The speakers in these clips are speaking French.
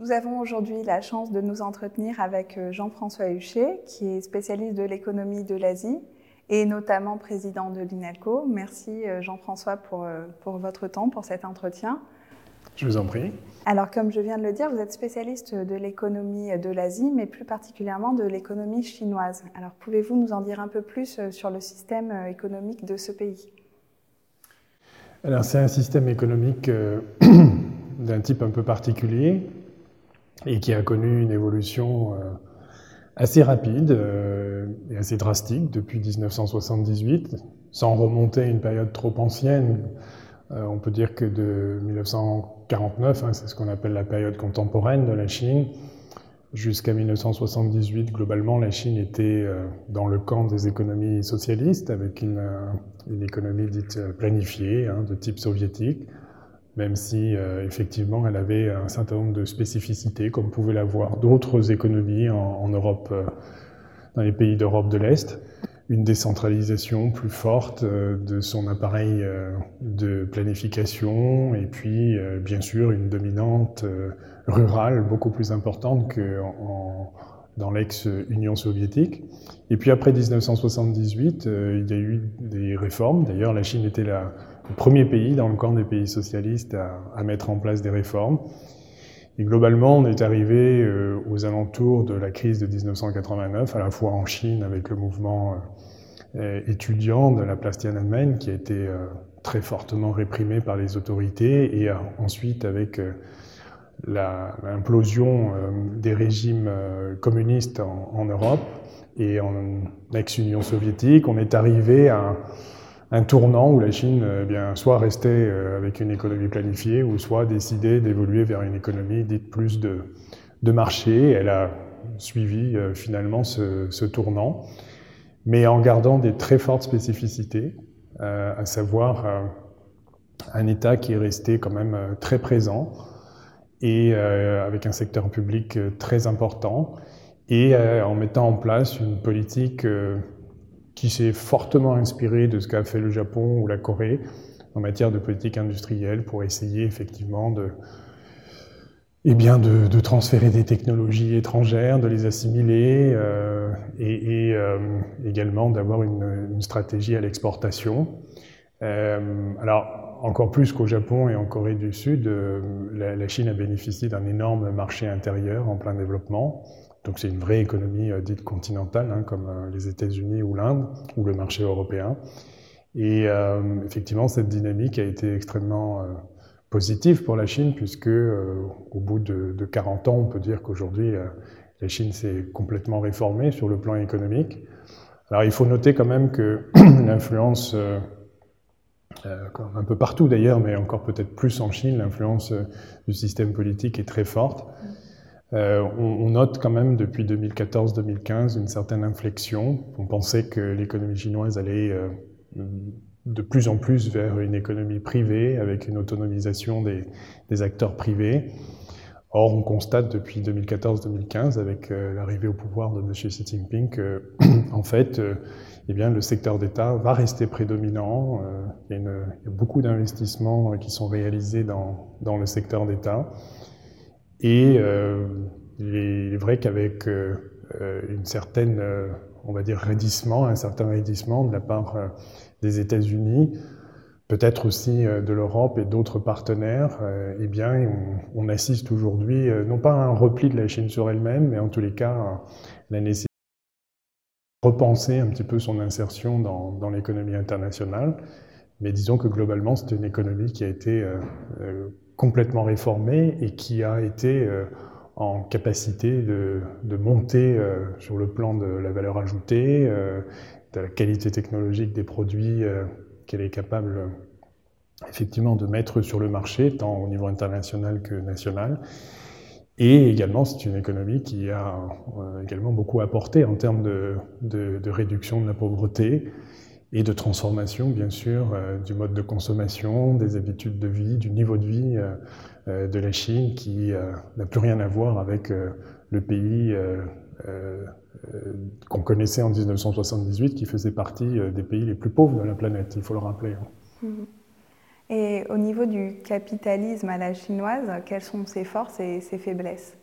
Nous avons aujourd'hui la chance de nous entretenir avec euh, Jean-François Huchet, qui est spécialiste de l'économie de l'Asie et notamment président de l'INALCO. Merci euh, Jean-François pour, euh, pour votre temps, pour cet entretien. Je vous en prie. Alors, comme je viens de le dire, vous êtes spécialiste de l'économie de l'Asie, mais plus particulièrement de l'économie chinoise. Alors, pouvez-vous nous en dire un peu plus sur le système économique de ce pays? Alors, c'est un système économique d'un type un peu particulier et qui a connu une évolution euh, assez rapide euh, et assez drastique depuis 1978, sans remonter à une période trop ancienne. Euh, on peut dire que de 1949, hein, c'est ce qu'on appelle la période contemporaine de la Chine, jusqu'à 1978, globalement, la Chine était dans le camp des économies socialistes, avec une, économie dite planifiée, hein, de type soviétique même si euh, effectivement elle avait un certain nombre de spécificités, comme pouvaient l'avoir d'autres économies en, Europe, euh, dans les pays d'Europe de l'Est. Une décentralisation plus forte euh, de son appareil de planification, et puis bien sûr une dominante rurale beaucoup plus importante que dans l'ex-Union soviétique. Et puis après 1978, il y a eu des réformes. D'ailleurs, la Chine était la premier pays dans le camp des pays socialistes à, mettre en place des réformes. Et globalement, on est arrivé euh, aux alentours de la crise de 1989, à la fois en Chine avec le mouvement euh, étudiant de la place Tiananmen qui a été euh, très fortement réprimé par les autorités, et ensuite avec l'implosion des régimes communistes en, Europe et en ex-Union soviétique, on est arrivé à tournant où la Chine eh bien, soit restait euh, avec une économie planifiée ou soit décidé d'évoluer vers une économie dite plus de, marché. Elle a suivi euh, finalement ce, ce, tournant, mais en gardant des très fortes spécificités, euh, à savoir un État qui est resté quand même très présent et avec un secteur public très important et en mettant en place une politique qui s'est fortement inspiré de ce qu'a fait le Japon ou la Corée en matière de politique industrielle pour essayer effectivement de, eh bien de, transférer des technologies étrangères, de les assimiler euh, et, euh, également d'avoir une, stratégie à l'exportation. Euh, alors, encore plus qu'au Japon et en Corée du Sud, la Chine a bénéficié d'un énorme marché intérieur en plein développement. Donc c'est une vraie économie euh, dite continentale, hein, comme euh, les États-Unis ou l'Inde, ou le marché européen. Et euh, effectivement, cette dynamique a été extrêmement positive pour la Chine, puisque au bout de, de, 40 ans, on peut dire qu'aujourd'hui, la Chine s'est complètement réformée sur le plan économique. Alors il faut noter quand même que l'influence, un peu partout d'ailleurs, mais encore peut-être plus en Chine, l'influence du système politique est très forte. Euh, on, note quand même depuis 2014-2015 une certaine inflexion. On pensait que l'économie chinoise allait euh, de plus en plus vers une économie privée avec une autonomisation des, acteurs privés. Or, on constate depuis 2014-2015, avec euh, l'arrivée au pouvoir de M. Xi Jinping, que, en fait, eh bien, le secteur d'État va rester prédominant. Il, y a beaucoup d'investissements qui sont réalisés dans le secteur d'État. Et euh, il est vrai qu'avec euh, une certaine, euh, on va dire, raidissement, un certain raidissement de la part des États-Unis, peut-être aussi de l'Europe et d'autres partenaires, eh bien, on, assiste aujourd'hui non pas à un repli de la Chine sur elle-même, mais en tous les cas à la nécessité de repenser un petit peu son insertion dans, l'économie internationale. Mais disons que globalement, c'est une économie qui a été euh, complètement réformé et qui a été euh, en capacité de, de monter euh, sur le plan de la valeur ajoutée, euh, de la qualité technologique des produits qu'elle est capable effectivement de mettre sur le marché, tant au niveau international que national. Et également, c'est une économie qui a également beaucoup apporté en termes de, de, de réduction de la pauvreté, et de transformation, bien sûr, euh, du mode de consommation, des habitudes de vie, du niveau de vie euh, euh de la Chine qui n'a plus rien à voir avec le pays qu'on connaissait en 1978, qui faisait partie des pays les plus pauvres de la planète, il faut le rappeler. Mmh. Et au niveau du capitalisme à la chinoise, quelles sont ses forces et ses faiblesses?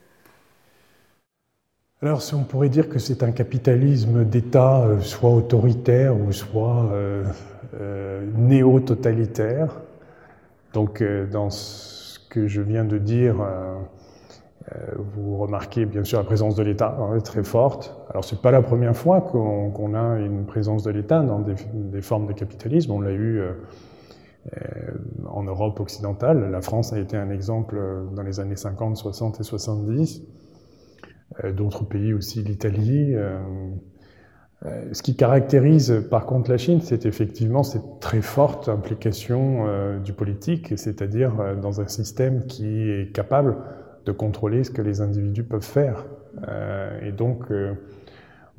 Alors, on pourrait dire que c'est un capitalisme d'État euh, soit autoritaire ou soit euh, euh, néo-totalitaire. Donc, dans ce que je viens de dire, vous remarquez bien sûr la présence de l'État hein, très forte. Alors, c'est pas la première fois qu'on a une présence de l'État dans des, formes de capitalisme. On l'a eu en Europe occidentale. La France a été un exemple dans les années 50, 60 et 70. Euh, d'autres pays aussi, l'Italie. Euh, euh, ce qui caractérise par contre la Chine, c'est effectivement cette très forte implication du politique, c'est-à-dire dans un système qui est capable de contrôler ce que les individus peuvent faire. et donc,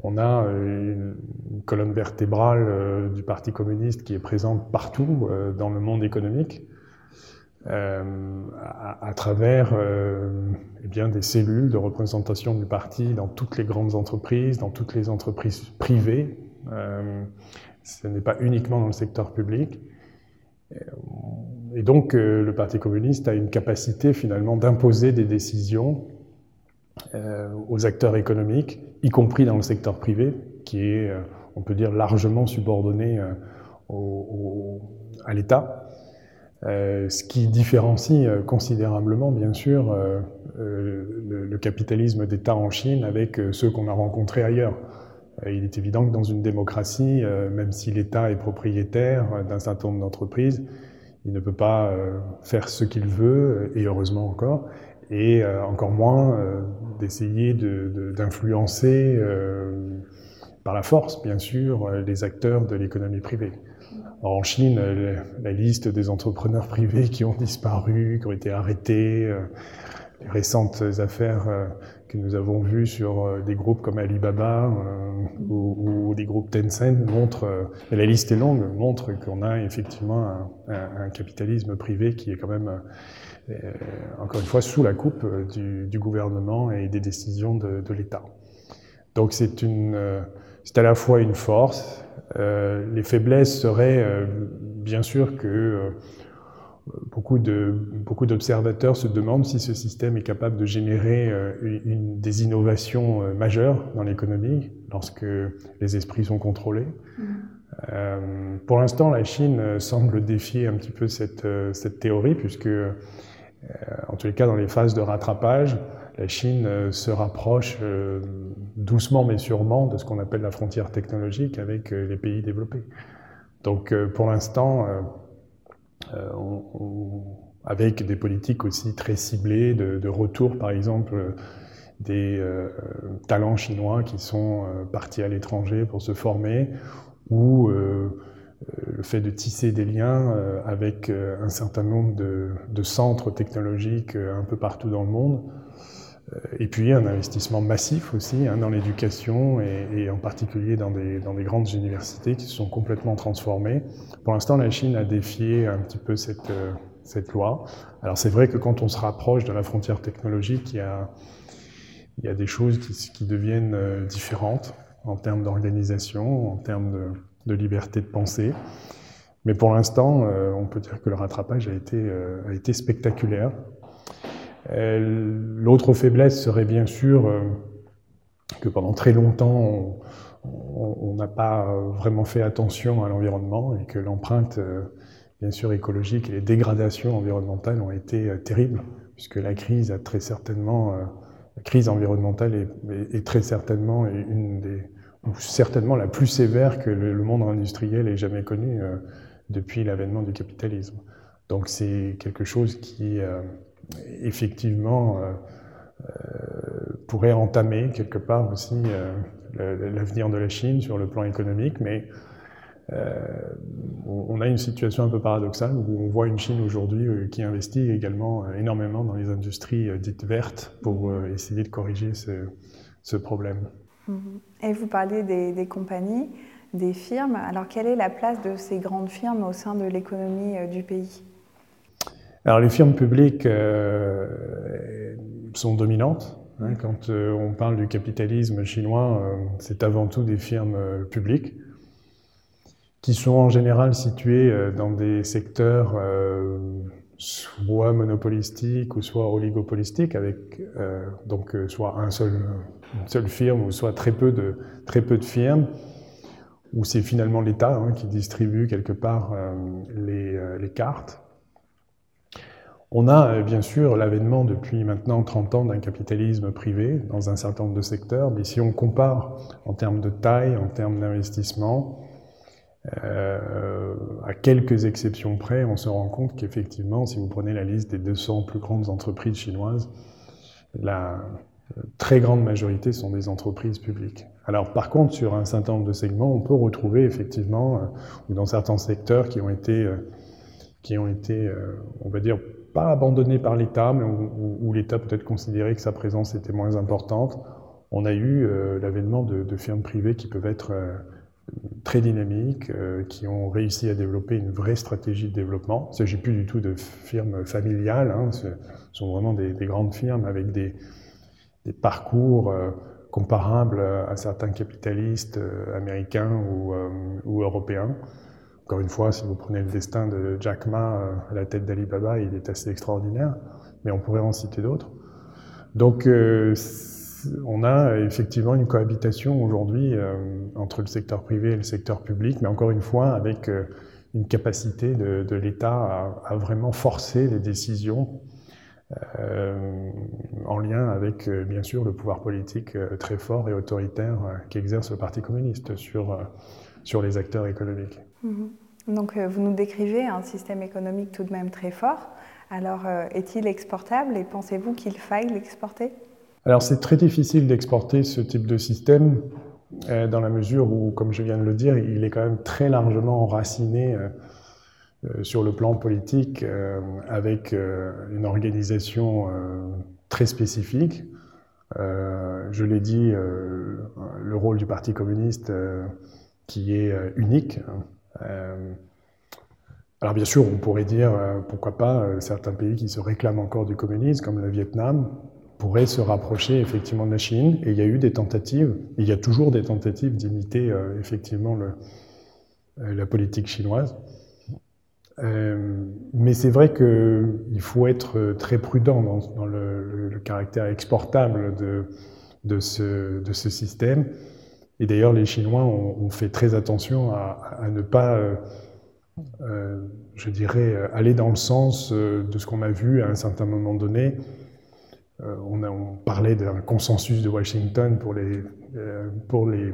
on a une colonne vertébrale du Parti communiste qui est présente partout dans le monde économique. Euh, à, travers euh, eh bien, des cellules de représentation du parti dans toutes les grandes entreprises, dans toutes les entreprises privées. Euh, ce n'est pas uniquement dans le secteur public. Et donc, le Parti communiste a une capacité finalement d'imposer des décisions aux acteurs économiques, y compris dans le secteur privé, qui est, on peut dire, largement subordonné au, à l'État. Euh, ce qui différencie euh, considérablement, bien sûr, euh, le, capitalisme d'État en Chine avec ceux qu'on a rencontrés ailleurs. il est évident que dans une démocratie, même si l'État est propriétaire d'un certain nombre d'entreprises, il ne peut pas faire ce qu'il veut, et heureusement encore, et encore moins d'essayer d'influencer par la force, bien sûr, les acteurs de l'économie privée en Chine, la liste des entrepreneurs privés qui ont disparu, qui ont été arrêtés, euh, les récentes affaires euh, que nous avons vues sur euh, des groupes comme Alibaba ou, des groupes Tencent montrent, la liste est longue, montre qu'on a effectivement un, capitalisme privé qui est quand même, encore une fois, sous la coupe du, gouvernement et des décisions de, l'État. Donc c'est à la fois une force, les faiblesses seraient euh, bien sûr que euh, beaucoup de beaucoup d'observateurs se demandent si ce système est capable de générer une, des innovations majeures dans l'économie lorsque les esprits sont contrôlés. Mm. pour l'instant, la Chine semble défier un petit peu cette, cette théorie puisque, en tous les cas, dans les phases de rattrapage, la Chine euh, se rapproche euh, doucement mais sûrement de ce qu'on appelle la frontière technologique avec euh, les pays développés. Donc pour l'instant, avec des politiques aussi très ciblées de, retour, par exemple, des talents chinois qui sont partis à l'étranger pour se former, ou le fait de tisser des liens avec un certain nombre de centres technologiques un peu partout dans le monde. Euh, et puis un investissement massif aussi hein, dans l'éducation et, en particulier dans des, grandes universités qui se sont complètement transformées. Pour l'instant, la Chine a défié un petit peu cette, euh, loi. Alors c'est vrai que quand on se rapproche de la frontière technologique, il y a, des choses qui, deviennent euh, différentes en termes d'organisation, en termes de, liberté de penser. Mais pour l'instant, on peut dire que le rattrapage a été spectaculaire. Euh, l'autre faiblesse serait bien sûr euh, que pendant très longtemps, on n'a pas vraiment fait attention à l'environnement et que l'empreinte, euh, bien sûr, écologique et les dégradations environnementales ont été terribles, puisque la crise crise environnementale est, très certainement ou certainement la plus sévère que le, monde industriel ait jamais connue depuis l'avènement du capitalisme. Donc c'est quelque chose qui effectivement euh, euh, pourrait entamer quelque part aussi euh, l'avenir de la Chine sur le plan économique, mais on a une situation un peu paradoxale où on voit une Chine aujourd'hui qui investit également énormément dans les industries dites vertes pour essayer de corriger ce, problème. Mm-hmm. Et vous parlez des, des, compagnies, des firmes. Alors quelle est la place de ces grandes firmes au sein de l'économie du pays? Alors les firmes publiques euh, sont dominantes. Hein, quand euh, on parle du capitalisme chinois, euh, c'est avant tout des firmes publiques. qui sont en général situés dans des secteurs soit monopolistiques ou soit oligopolistiques, avec donc soit un seul, une seule firme ou soit très peu de, très peu de firmes, où c'est finalement l'État hein, qui distribue quelque part les, les cartes. On a euh, bien sûr l'avènement depuis maintenant 30 ans d'un capitalisme privé dans un certain nombre de secteurs, mais si on compare en termes de taille, en termes d'investissement, euh, à quelques exceptions près, on se rend compte qu'effectivement, si vous prenez la liste des 200 plus grandes entreprises chinoises, la très grande majorité sont des entreprises publiques. Alors par contre, sur un certain nombre de segments, on peut retrouver effectivement, euh, ou dans certains secteurs qui ont été on va dire, pas abandonné par l'État, mais où, l'État peut-être considérait que sa présence était moins importante, on a eu euh, l'avènement de, firmes privées qui peuvent être euh, très dynamiques, euh, qui ont réussi à développer une vraie stratégie de développement. Il ne s'agit plus du tout de firmes familiales, hein, ce sont vraiment des, grandes firmes avec des, parcours comparables à certains capitalistes américains ou européens. Encore une fois, si vous prenez le destin de Jack Ma euh, à la tête d'Alibaba, il est assez extraordinaire, mais on pourrait en citer d'autres. Donc, euh, on a effectivement une cohabitation aujourd'hui euh, entre le secteur privé et le secteur public, mais encore une fois, avec une capacité de, l'État à, vraiment forcer les décisions en lien avec, bien sûr, le pouvoir politique très fort et autoritaire qu'exerce le Parti communiste sur, sur les acteurs économiques. Mhm. Donc euh, vous nous décrivez un système économique tout de même très fort. Alors euh, est-il exportable et pensez-vous qu'il faille l'exporter? Alors c'est très difficile d'exporter ce type de système euh, dans la mesure où, comme je viens de le dire, il est quand même très largement enraciné sur le plan politique avec une organisation très spécifique. je l'ai dit, le rôle du Parti communiste qui est unique. Euh, alors bien sûr, on pourrait dire, euh, pourquoi pas, euh, certains pays qui se réclament encore du communisme, comme le Vietnam, pourraient se rapprocher effectivement de la Chine. Et il y a eu des tentatives, il y a toujours des tentatives d'imiter effectivement la politique chinoise. mais c'est vrai qu'il faut être très prudent dans, le, caractère exportable de ce système. Et d'ailleurs, les Chinois ont, fait très attention à, ne pas, euh, euh, je dirais, aller dans le sens euh, de ce qu'on a vu à un certain moment donné. On, parlait d'un consensus de Washington pour les, pour les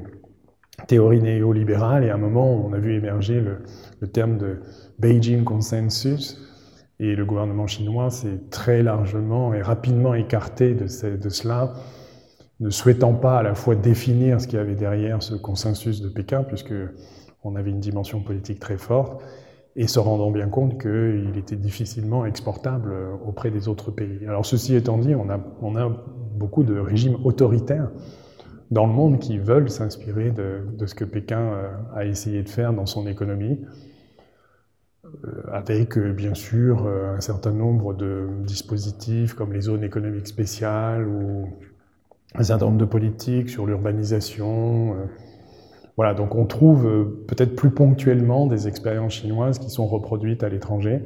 théories néolibérales, et à un moment, on a vu émerger le, terme de Beijing Consensus, et le gouvernement chinois s'est très largement et rapidement écarté de cela ne souhaitant pas à la fois définir ce qu'il y avait derrière ce consensus de Pékin, puisque on avait une dimension politique très forte, et se rendant bien compte qu'il était difficilement exportable auprès des autres pays. Alors ceci étant dit, on a, beaucoup de régimes autoritaires dans le monde qui veulent s'inspirer de, ce que Pékin euh, a essayé de faire dans son économie, euh, avec euh, bien sûr un certain nombre de dispositifs comme les zones économiques spéciales ou un certain nombre de politiques sur l'urbanisation. Euh, voilà, donc on trouve euh, peut-être plus ponctuellement des expériences chinoises qui sont reproduites à l'étranger,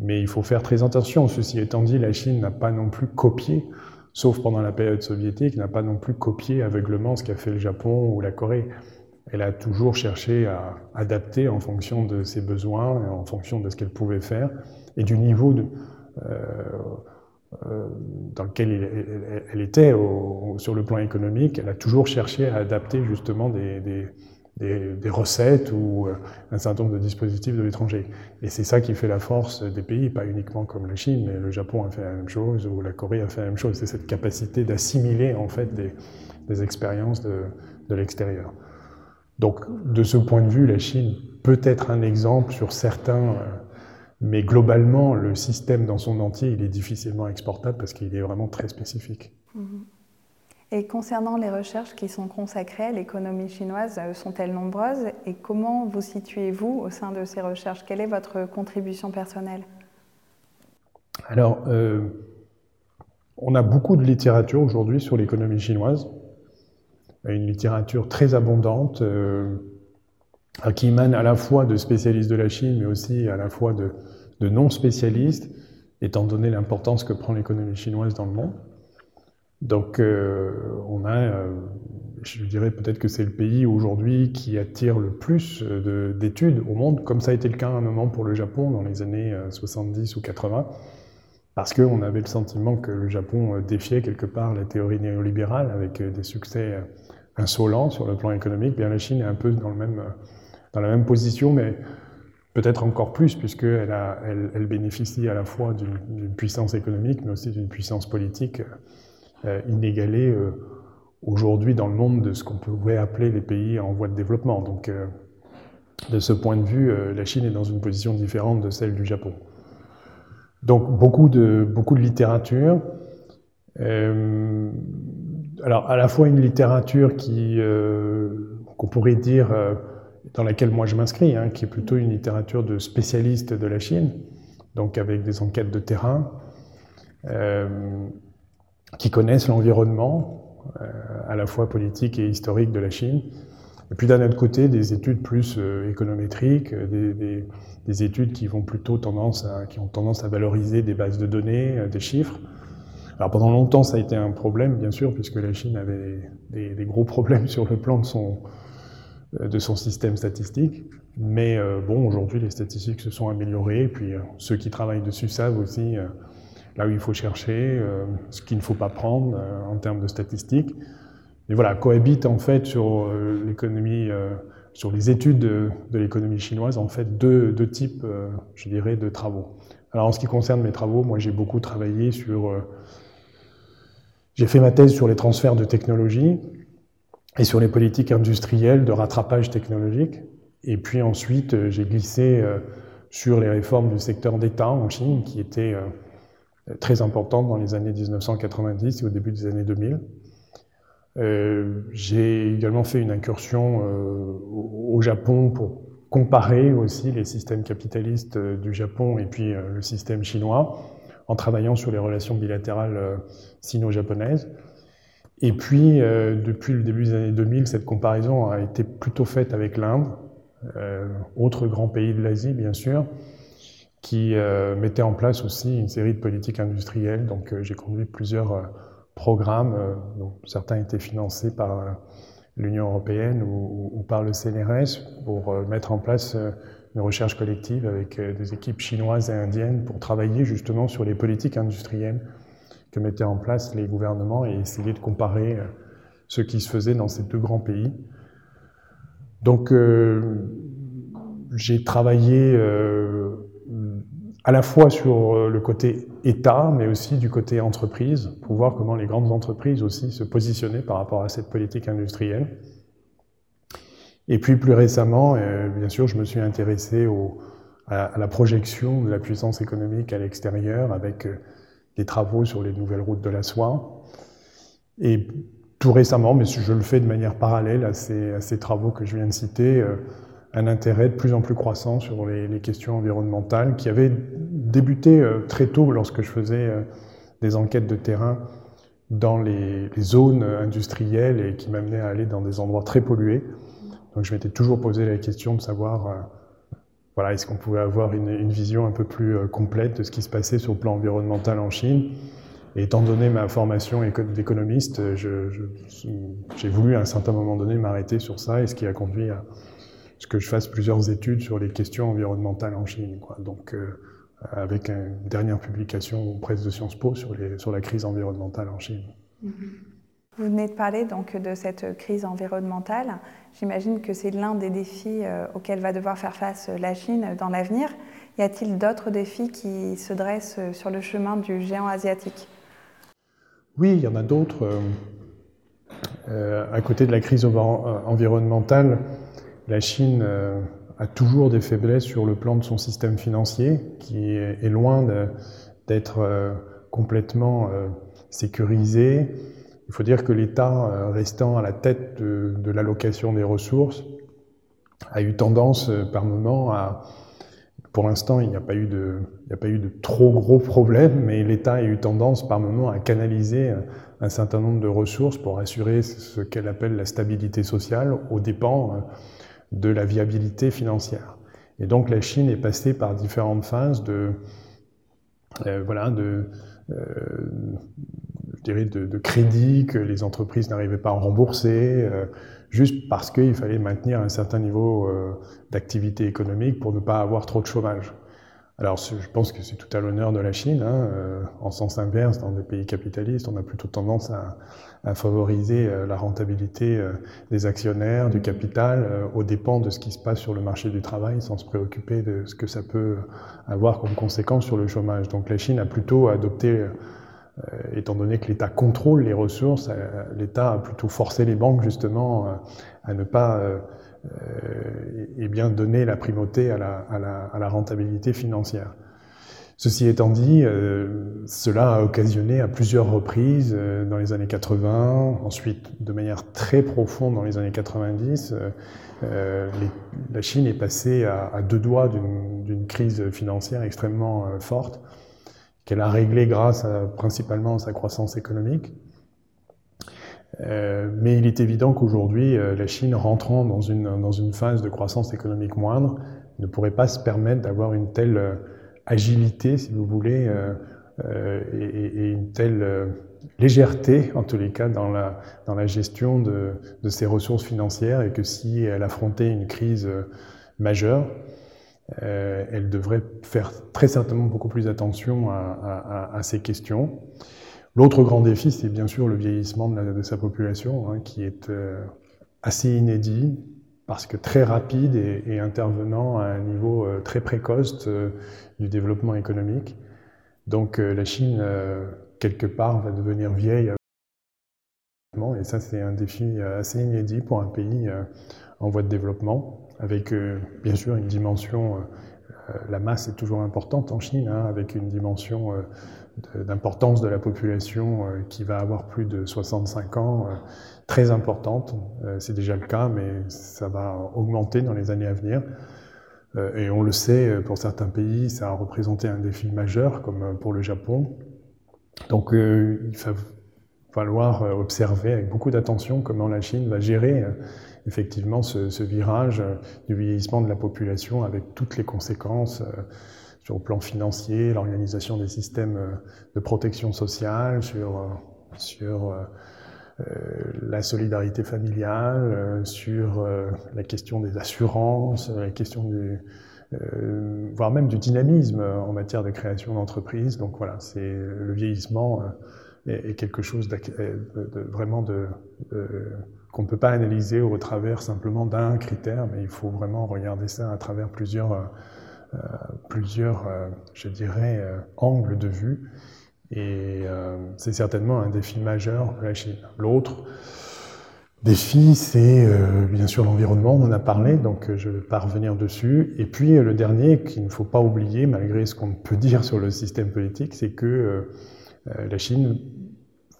mais il faut faire très attention. Ceci étant dit, la Chine n'a pas non plus copié, sauf pendant la période soviétique, n'a pas non plus copié aveuglement ce qu'a fait le Japon ou la Corée. Elle a toujours cherché à adapter en fonction de ses besoins, en fonction de ce qu'elle pouvait faire et du niveau de, euh, dans lequel elle, était sur le plan économique, elle a toujours cherché à adapter justement des, recettes ou euh, un certain nombre de dispositifs de l'étranger. Et c'est ça qui fait la force des pays, pas uniquement comme la Chine, mais le Japon a fait la même chose ou la Corée a fait la même chose. C'est cette capacité d'assimiler en fait des, expériences de, de l'extérieur. Donc de ce point de vue, la Chine peut être un exemple sur certains euh, mais globalement, le système dans son entier, il est difficilement exportable parce qu'il est vraiment très spécifique. Mhm. Et concernant les recherches qui sont consacrées à l'économie chinoise, euh, sont-elles nombreuses? Et comment vous situez-vous au sein de ces recherches? Quelle est votre contribution personnelle? Alors, euh, on a beaucoup de littérature aujourd'hui sur l'économie chinoise, une littérature très abondante. Euh, qui émanent à la fois de spécialistes de la Chine, mais aussi à la fois de, de non-spécialistes, étant donné l'importance que prend l'économie chinoise dans le monde. Donc euh, on a, euh, je dirais peut-être que c'est le pays aujourd'hui qui attire le plus d'études au monde, comme ça a été le cas à un moment pour le Japon dans les années 70 ou 80, parce qu'on avait le sentiment que le Japon défiait quelque part la théorie néolibérale avec des succès insolents sur le plan économique. Bien la Chine est un peu dans, le même, dans la même position, mais peut-être encore plus, puisqu'elle elle, bénéficie à la fois d'une puissance économique, mais aussi d'une puissance politique euh, inégalée euh, aujourd'hui dans le monde de ce qu'on pourrait appeler les pays en voie de développement. Donc, euh, de ce point de vue, la Chine est dans une position différente de celle du Japon. Donc, beaucoup de, beaucoup de littérature. alors, à la fois une littérature qui, qu'on pourrait dire dans laquelle moi je m'inscris, hein, qui est plutôt une littérature de spécialistes de la Chine, donc avec des enquêtes de terrain, euh, qui connaissent l'environnement, euh, à la fois politique et historique de la Chine. Et puis d'un autre côté, des études plus euh, économétriques, des, des, des, études qui vont plutôt tendance à, qui ont tendance à valoriser des bases de données, des chiffres. Alors pendant longtemps, ça a été un problème, bien sûr, puisque la Chine avait des, gros problèmes sur le plan de son, de son système statistique. Mais euh, bon, aujourd'hui, les statistiques se sont améliorées, puis euh, ceux qui travaillent dessus savent aussi là où il faut chercher, ce qu'il ne faut pas prendre en termes de statistiques. Et voilà, cohabitent en fait sur l'économie, sur les études de, l'économie chinoise, en fait deux, deux types, je dirais, de travaux. Alors en ce qui concerne mes travaux, moi j'ai beaucoup travaillé sur... j'ai fait ma thèse sur les transferts de technologies, et sur les politiques industrielles de rattrapage technologique. Et puis ensuite, euh, j'ai glissé euh, sur les réformes du secteur d'État en Chine, qui étaient euh, très importantes dans les années 1990 et au début des années 2000. Euh, j'ai également fait une incursion au Japon pour comparer aussi les systèmes capitalistes du Japon et puis le système chinois, en travaillant sur les relations bilatérales sino-japonaises. Et puis, euh, depuis le début des années 2000, cette comparaison a été plutôt faite avec l'Inde, euh, autre grand pays de l'Asie, bien sûr, qui euh, mettait en place aussi une série de politiques industrielles. Donc, j'ai conduit plusieurs programmes, dont certains étaient financés par l'Union européenne ou, par le CNRS pour mettre en place une recherche collective avec des équipes chinoises et indiennes pour travailler justement sur les politiques industrielles que mettaient en place les gouvernements et essayer de comparer euh, ce qui se faisait dans ces deux grands pays. Donc, euh, j'ai travaillé euh, à la fois sur le côté État, mais aussi du côté entreprise, pour voir comment les grandes entreprises aussi se positionnaient par rapport à cette politique industrielle. Et puis plus récemment, bien sûr, je me suis intéressé à, à, la projection de la puissance économique à l'extérieur avec des travaux sur les nouvelles routes de la soie. Et tout récemment, mais je le fais de manière parallèle à ces, travaux que je viens de citer, euh, un intérêt de plus en plus croissant sur les, les questions environnementales qui avait débuté euh, très tôt lorsque je faisais euh, des enquêtes de terrain dans les, les zones industrielles et qui m'amenaient à aller dans des endroits très pollués. Donc je m'étais toujours posé la question de savoir voilà, est-ce qu'on pouvait avoir une, vision un peu plus euh, complète de ce qui se passait sur le plan environnemental en Chine? Étant donné ma formation d'économiste, j'ai je, voulu à un certain moment donné m'arrêter sur ça, et ce qui a conduit à ce que je fasse plusieurs études sur les questions environnementales en Chine. Donc, euh, avec une dernière publication aux presses de Sciences Po sur, la crise environnementale en Chine. Mm -hmm. Vous venez de parler donc de cette crise environnementale. J'imagine que c'est l'un des défis euh, auxquels va devoir faire face la Chine dans l'avenir. Y a-t-il d'autres défis qui se dressent sur le chemin du géant asiatique? Oui, il y en a d'autres. Euh, à côté de la crise environnementale, la Chine euh, a toujours des faiblesses sur le plan de son système financier, qui est, loin d'être euh, complètement euh, sécurisé il faut dire que l'État, euh, restant à la tête de, l'allocation des ressources, a eu tendance euh, par moment à... Pour l'instant, il n'y a, pas eu de, a pas eu de trop gros problèmes, mais l'État a eu tendance par moment à canaliser un certain nombre de ressources pour assurer ce qu'elle appelle la stabilité sociale aux dépens de la viabilité financière. Et donc la Chine est passée par différentes phases de, euh, voilà, de, euh, je dirais de, de, crédit que les entreprises n'arrivaient pas à rembourser, euh, juste parce qu'il fallait maintenir un certain niveau euh, d'activité économique pour ne pas avoir trop de chômage. Alors, je pense que c'est tout à l'honneur de la Chine. Hein, euh, en sens inverse, dans des pays capitalistes, on a plutôt tendance à, à favoriser la rentabilité des actionnaires, du capital, aux dépens de ce qui se passe sur le marché du travail, sans se préoccuper de ce que ça peut avoir comme conséquence sur le chômage. Donc, la Chine a plutôt adopté étant donné que l'État contrôle les ressources, l'État a plutôt forcé les banques justement à ne pas euh, et bien donner la primauté à la, rentabilité financière. Ceci étant dit, euh, cela a occasionné à plusieurs reprises euh, dans les années 80, ensuite de manière très profonde dans les années 90, euh, les, la Chine est passée à, deux doigts d'une crise financière extrêmement euh, forte, qu'elle a réglée grâce à, principalement à sa croissance économique. Euh, mais il est évident qu'aujourd'hui, euh, la Chine, rentrant dans une, phase de croissance économique moindre, ne pourrait pas se permettre d'avoir une telle euh, agilité, si vous voulez, et, une telle légèreté, en tous les cas, dans la, gestion de ses ressources financières, et que si elle affrontait une crise majeure, euh, elle devrait faire très certainement beaucoup plus attention à, ces questions. L'autre grand défi, c'est bien sûr le vieillissement de, sa population, hein, qui est euh, assez inédit, parce que très rapide et, intervenant à un niveau euh, très précoce du développement économique. Donc la Chine, quelque part, va devenir vieille. Et ça, c'est un défi assez inédit pour un pays en voie de développement, avec bien sûr une dimension, la masse est toujours importante en Chine, hein, avec une dimension d'importance de la population euh, qui va avoir plus de 65 ans, euh, très importante. Euh, c'est déjà le cas, mais ça va augmenter dans les années à venir. Et on le sait, pour certains pays, ça a représenté un défi majeur, comme pour le Japon. Donc il va falloir observer avec beaucoup d'attention comment la Chine va gérer effectivement ce, ce, virage du vieillissement de la population avec toutes les conséquences sur le plan financier, l'organisation des systèmes euh, de protection sociale, sur, euh, sur euh, la solidarité familiale, sur la question des assurances, la question du, euh, voire même du dynamisme en matière de création d'entreprises. Donc voilà, c'est le vieillissement est, quelque chose de, de, vraiment de, qu'on ne peut pas analyser au travers simplement d'un critère, mais il faut vraiment regarder ça à travers plusieurs euh, plusieurs, euh, je dirais, euh, angles de vue. Et c'est certainement un défi majeur de la Chine. L'autre, défi, c'est euh, bien sûr l'environnement, on en a parlé, donc je ne vais pas revenir dessus. Et puis le dernier, qu'il ne faut pas oublier, malgré ce qu'on peut dire sur le système politique, c'est que euh, la Chine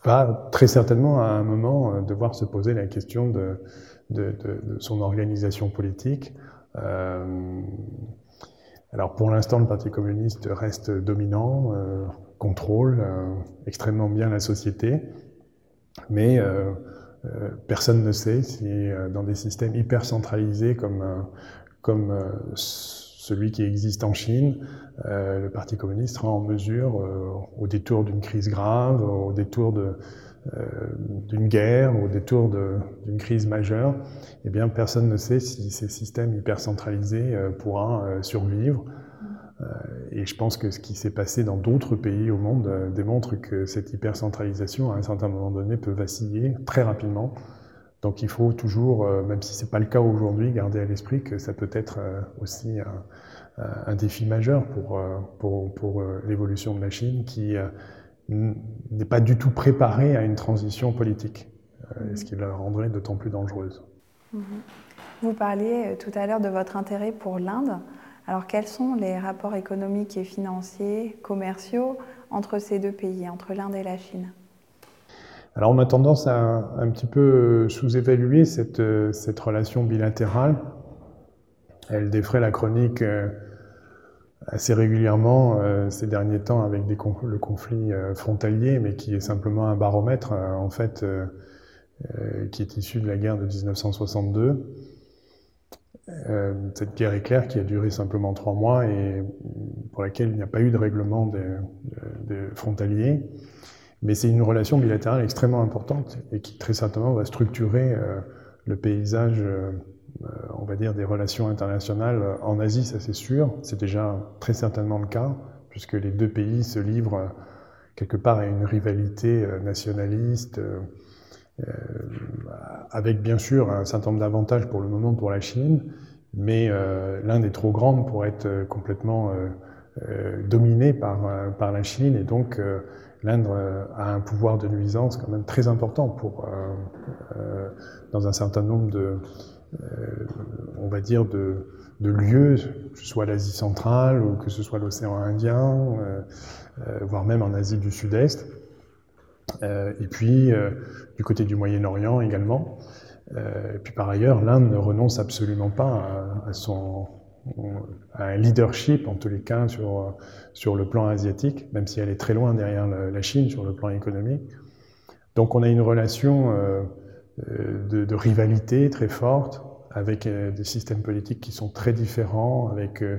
va très certainement à un moment devoir se poser la question de, de, de, de son organisation politique. Euh, alors pour l'instant, le Parti communiste reste dominant, euh, contrôle euh, extrêmement bien la société, mais euh, euh personne ne sait si euh, dans des systèmes hyper centralisés comme, comme celui qui existe en Chine, le Parti communiste sera en mesure, au détour d'une crise grave, au détour euh, d'une guerre, au détour d'une crise majeure, eh bien, personne ne sait si ces systèmes hyper centralisés euh, pourra euh, survivre. Et je pense que ce qui s'est passé dans d'autres pays au monde démontre que cette hypercentralisation, à un certain moment donné, peut vaciller très rapidement. Donc il faut toujours, même si ce n'est pas le cas aujourd'hui, garder à l'esprit que ça peut être aussi un, un défi majeur pour, pour, l'évolution de la Chine qui n'est pas du tout préparé à une transition politique, euh, ce qui la rendrait d'autant plus dangereuse. Mm-hmm. Vous parliez euh, tout à l'heure de votre intérêt pour l'Inde. Alors quels sont les rapports économiques et financiers, commerciaux entre ces deux pays, entre l'Inde et la Chine? Alors on a tendance à un petit peu sous-évaluer cette, cette relation bilatérale. Elle défrait la chronique assez régulièrement euh, ces derniers temps avec le conflit euh, frontalier, mais qui est simplement un baromètre euh, en fait euh, euh, qui est issu de la guerre de 1962. cette guerre éclair qui a duré simplement trois mois et pour laquelle il n'y a pas eu de règlement des frontaliers. Mais c'est une relation bilatérale extrêmement importante et qui très certainement va structurer le paysage euh, on va dire, des relations internationales en Asie, ça c'est sûr. C'est déjà très certainement le cas, puisque les deux pays se livrent euh, quelque part à une rivalité euh, nationaliste, avec bien sûr un certain nombre d'avantages pour le moment pour la Chine, mais l'Inde est trop grande pour être complètement dominée par, par la Chine, et donc l'Inde a un pouvoir de nuisance quand même très important pour, dans un certain nombre de, euh, on va dire, de, lieux, que ce soit l'Asie centrale ou que ce soit l'océan Indien, euh, euh, voire même en Asie du Sud-Est. et puis, du côté du Moyen-Orient également. et puis par ailleurs, l'Inde ne renonce absolument pas à, son, un leadership, en tous les cas, sur, sur le plan asiatique, même si elle est très loin derrière la, Chine sur le plan économique. Donc on a une relation euh, de, de, rivalité très forte, avec euh, des systèmes politiques qui sont très différents, avec euh,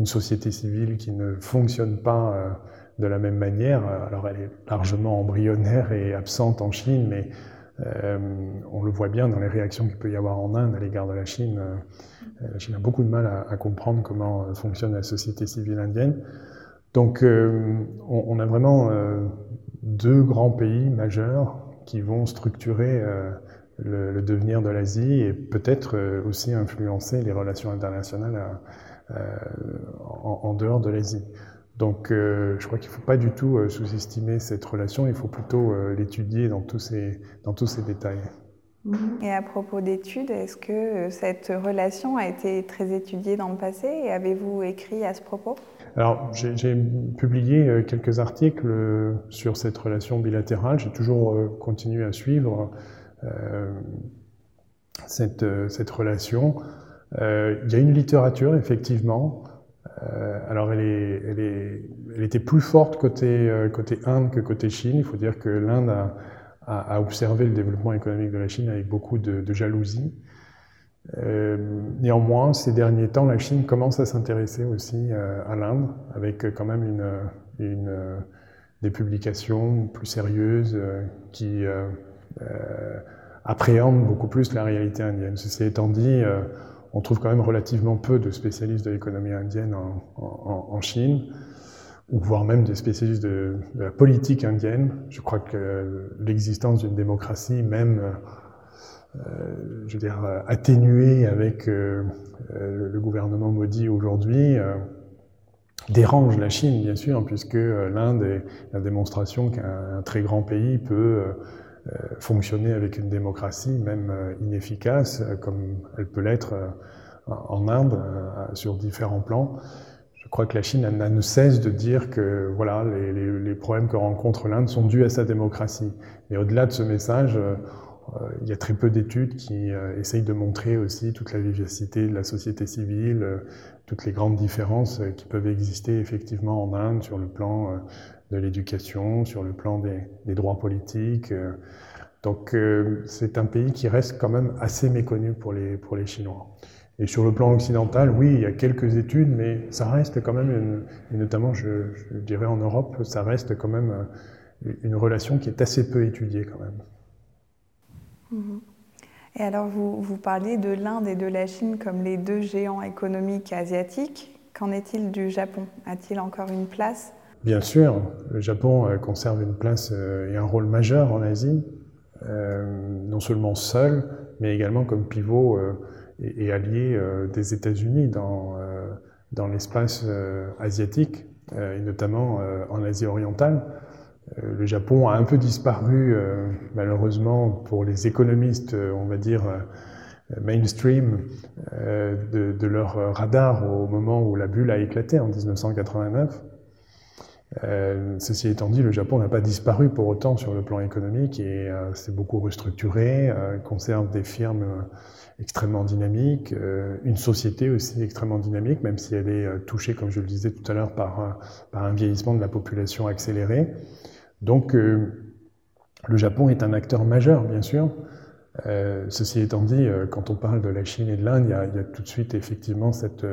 une société civile qui ne fonctionne pas de la même manière. Alors elle est largement embryonnaire et absente en Chine, mais euh, on le voit bien dans les réactions qu'il peut y avoir en Inde à l'égard de la Chine. la Chine a beaucoup de mal à, comprendre comment fonctionne la société civile indienne. Donc euh, on, a vraiment deux grands pays majeurs qui vont structurer euh, le, devenir de l'Asie et peut-être euh, aussi influencer les relations internationales euh, en, dehors de l'Asie. Donc je crois qu'il ne faut pas du tout sous-estimer cette relation, il faut plutôt l'étudier dans, tous ces, dans tous ces détails. Mm-hmm. Et à propos d'études, est-ce que cette relation a été très étudiée dans le passé et avez-vous écrit à ce propos? Alors, j'ai publié euh, quelques articles euh, sur cette relation bilatérale. J'ai toujours euh, continué à suivre cette, cette, relation. il y a une littérature, effectivement. Alors, elle, était plus forte côté, côté Inde que côté Chine. Il faut dire que l'Inde a, observé le développement économique de la Chine avec beaucoup de, jalousie. Euh, néanmoins, ces derniers temps, la Chine commence à s'intéresser aussi euh, à l'Inde, avec euh, quand même des publications plus sérieuses qui appréhendent beaucoup plus la réalité indienne. Ceci étant dit, on trouve quand même relativement peu de spécialistes de l'économie indienne en, Chine, ou voire même des spécialistes de, la politique indienne. Je crois que l'existence d'une démocratie, même euh, je veux dire, atténué avec euh, euh, le gouvernement maudit aujourd'hui, dérange la Chine, bien sûr, puisque l'Inde est la démonstration qu'un très grand pays peut fonctionner avec une démocratie, même inefficace, comme elle peut l'être en Inde, sur différents plans. Je crois que la Chine ne cesse de dire que voilà, les, les, problèmes que rencontre l'Inde sont dus à sa démocratie. Et au-delà de ce message, euh, il y a très peu d'études qui euh, essayent de montrer aussi toute la vivacité de la société civile, euh, toutes les grandes différences qui peuvent exister effectivement en Inde sur le plan de l'éducation, sur le plan des, droits politiques. Donc c'est un pays qui reste quand même assez méconnu pour les, pour les Chinois. Et sur le plan occidental, oui, il y a quelques études, mais ça reste quand même, et notamment je, dirais en Europe, ça reste quand même une relation qui est assez peu étudiée quand même. Mhm. Et alors, vous, vous parlez de l'Inde et de la Chine comme les deux géants économiques asiatiques. Qu'en est-il du Japon? A-t-il encore une place? Bien sûr, le Japon euh, conserve une place euh, et un rôle majeur en Asie, euh, non seulement seul, mais également comme pivot et, allié des États-Unis dans, dans l'espace asiatique, et notamment en Asie orientale. Le Japon a un peu disparu, malheureusement, pour les économistes, on va dire, mainstream de, leur radar au moment où la bulle a éclaté en 1989. Ceci étant dit, le Japon n'a pas disparu pour autant sur le plan économique et s'est beaucoup restructuré, conserve des firmes extrêmement dynamiques, une société aussi extrêmement dynamique, même si elle est touchée, comme je le disais tout à l'heure, par, un vieillissement de la population accéléré. Donc, euh, le Japon est un acteur majeur, bien sûr, ceci étant dit, quand on parle de la Chine et de l'Inde, il, il, y a tout de suite effectivement cette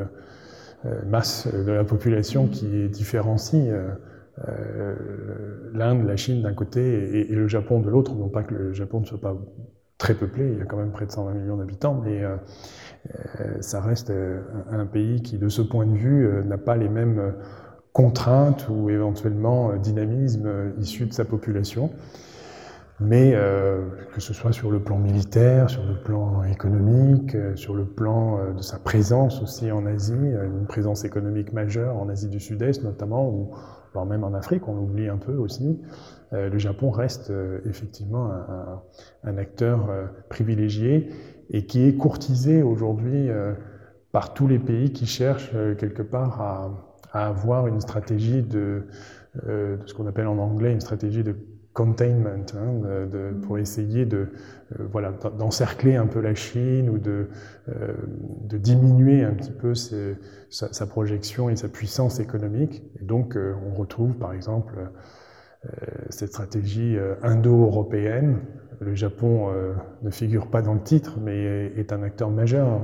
masse de la population qui différencie l'Inde, la Chine d'un côté et, le Japon de l'autre. Non pas que le Japon ne soit pas très peuplé, il y a quand même près de 120 millions d'habitants, mais euh, euh, ça reste euh, un pays qui, de ce point de vue, n'a pas les mêmes contraintes ou éventuellement dynamisme issus de sa population. Mais que ce soit sur le plan militaire, sur le plan économique, sur le plan de sa présence aussi en Asie, une présence économique majeure en Asie du Sud-Est notamment, ou voire même en Afrique, on l'oublie un peu aussi, euh, le Japon reste euh, effectivement un, acteur euh, privilégié et qui est courtisé aujourd'hui par tous les pays qui cherchent quelque part à, avoir une stratégie de, de ce qu'on appelle en anglais une stratégie de containment, hein, de, pour essayer de voilà d'encercler un peu la Chine ou de, de diminuer un petit peu sa, sa, projection et sa puissance économique. Et donc on retrouve par exemple euh, cette stratégie euh, indo-européenne. Le Japon euh, ne figure pas dans le titre, mais est un acteur majeur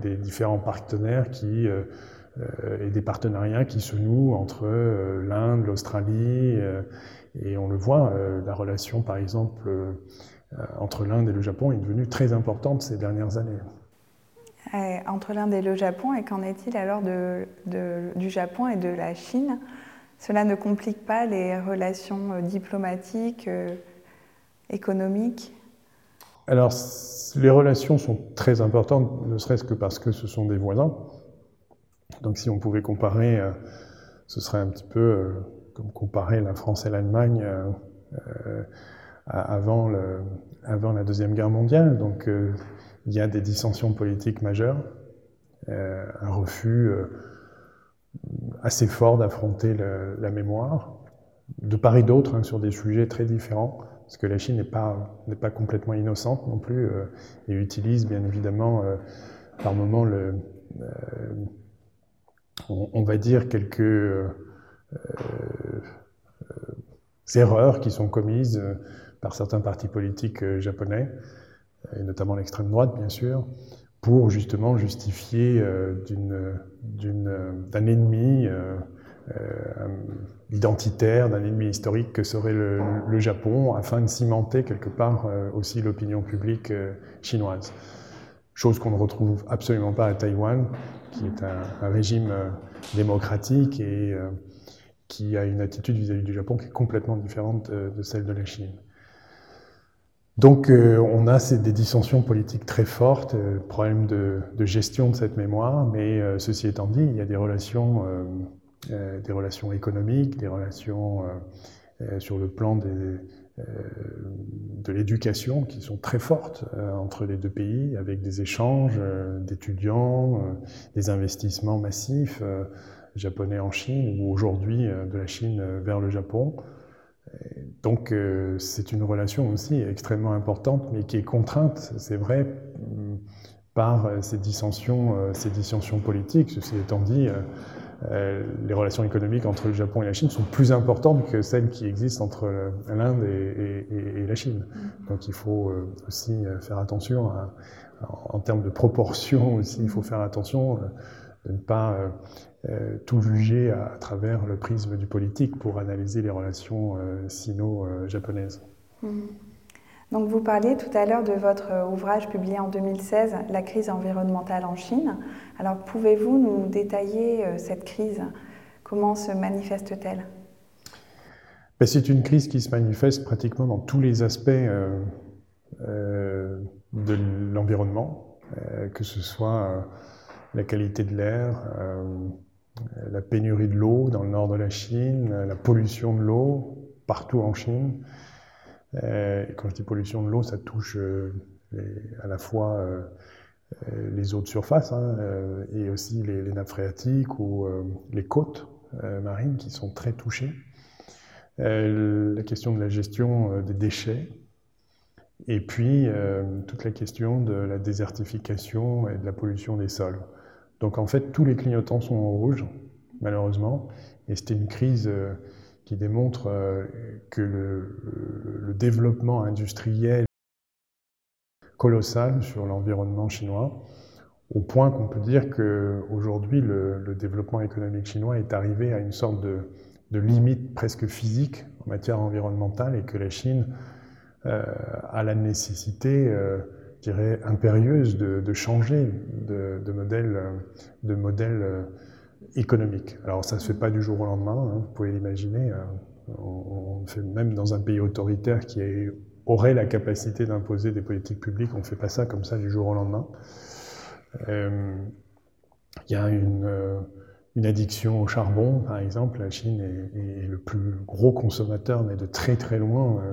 des différents partenaires qui et des partenariats qui se nouent entre l'Inde, l'Australie, et on le voit, la relation par exemple entre l'Inde et le Japon est devenue très importante ces dernières années. entre l'Inde et le Japon, et qu'en est-il alors de, du Japon et de la Chine? Cela ne complique pas les relations euh, diplomatiques, euh, économiques? Alors, les relations sont très importantes, ne serait-ce que parce que ce sont des voisins. Donc, si on pouvait comparer, euh, ce serait un petit peu comme comparer la France et l'Allemagne avant, avant, la Deuxième Guerre mondiale. Donc, il y a des dissensions politiques majeures, un refus assez fort d'affronter la mémoire, de part et d'autre, hein, sur des sujets très différents, parce que la Chine n'est pas, complètement innocente non plus, euh, et utilise bien évidemment euh, par moments le, euh, on, va dire quelques erreurs qui sont commises par certains partis politiques japonais, et notamment l'extrême droite bien sûr, pour justement justifier euh, d'un ennemi euh, euh, identitaire, d'un ennemi historique que serait le, Japon, afin de cimenter quelque part aussi l'opinion publique chinoise. Chose qu'on ne retrouve absolument pas à Taïwan, qui est un, régime démocratique et qui a une attitude vis-à-vis du Japon qui est complètement différente de celle de la Chine. Donc euh, on a des dissensions politiques très fortes, euh, problème de, gestion de cette mémoire, mais euh, ceci étant dit, il y a des relations, des relations économiques, des relations sur le plan de l'éducation qui sont très fortes entre les deux pays, avec des échanges d'étudiants, des investissements massifs japonais en Chine ou aujourd'hui de la Chine vers le Japon. Donc euh, c'est une relation aussi extrêmement importante, mais qui est contrainte, c'est vrai, par euh, ces dissensions, euh, ces dissensions politiques. Ceci étant dit, les relations économiques entre le Japon et la Chine sont plus importantes que celles qui existent entre l'Inde et, la Chine. Donc il faut aussi faire attention, en termes de proportion aussi, il faut faire attention de ne pas euh, tout juger à, travers le prisme du politique pour analyser les relations euh, sino-japonaises. Mmh. Donc vous parliez tout à l'heure de votre ouvrage publié en 2016, La crise environnementale en Chine. Alors pouvez-vous nous détailler euh, cette crise? Comment se manifeste-t-elle? Ben, C'est une crise qui se manifeste pratiquement dans tous les aspects de l'environnement, que ce soit la qualité de l'air, la pénurie de l'eau dans le nord de la Chine, la pollution de l'eau partout en Chine. Euh, quand je dis pollution de l'eau, ça touche euh, à la fois euh, les eaux de surface hein, et aussi les, nappes phréatiques ou les côtes marines qui sont très touchées. la question de la gestion des déchets. Et puis toute la question de la désertification et de la pollution des sols. Donc en fait, tous les clignotants sont en rouge, malheureusement, et c'était une crise euh, qui démontre euh, que le, le développement industriel colossal sur l'environnement chinois, au point qu'on peut dire qu'aujourd'hui, le, le développement économique chinois est arrivé à une sorte de, limite presque physique en matière environnementale et que la Chine euh, a la nécessité, euh, impérieuse de, changer de, modèle, modèle euh, économique. Alors ça ne se fait pas du jour au lendemain, hein, vous pouvez l'imaginer. Hein. On, on, fait même dans un pays autoritaire qui aurait la capacité d'imposer des politiques publiques, on ne fait pas ça comme ça du jour au lendemain. Euh, il y a une, euh, addiction au charbon, par exemple. La Chine est, le plus gros consommateur, mais de très très loin, euh,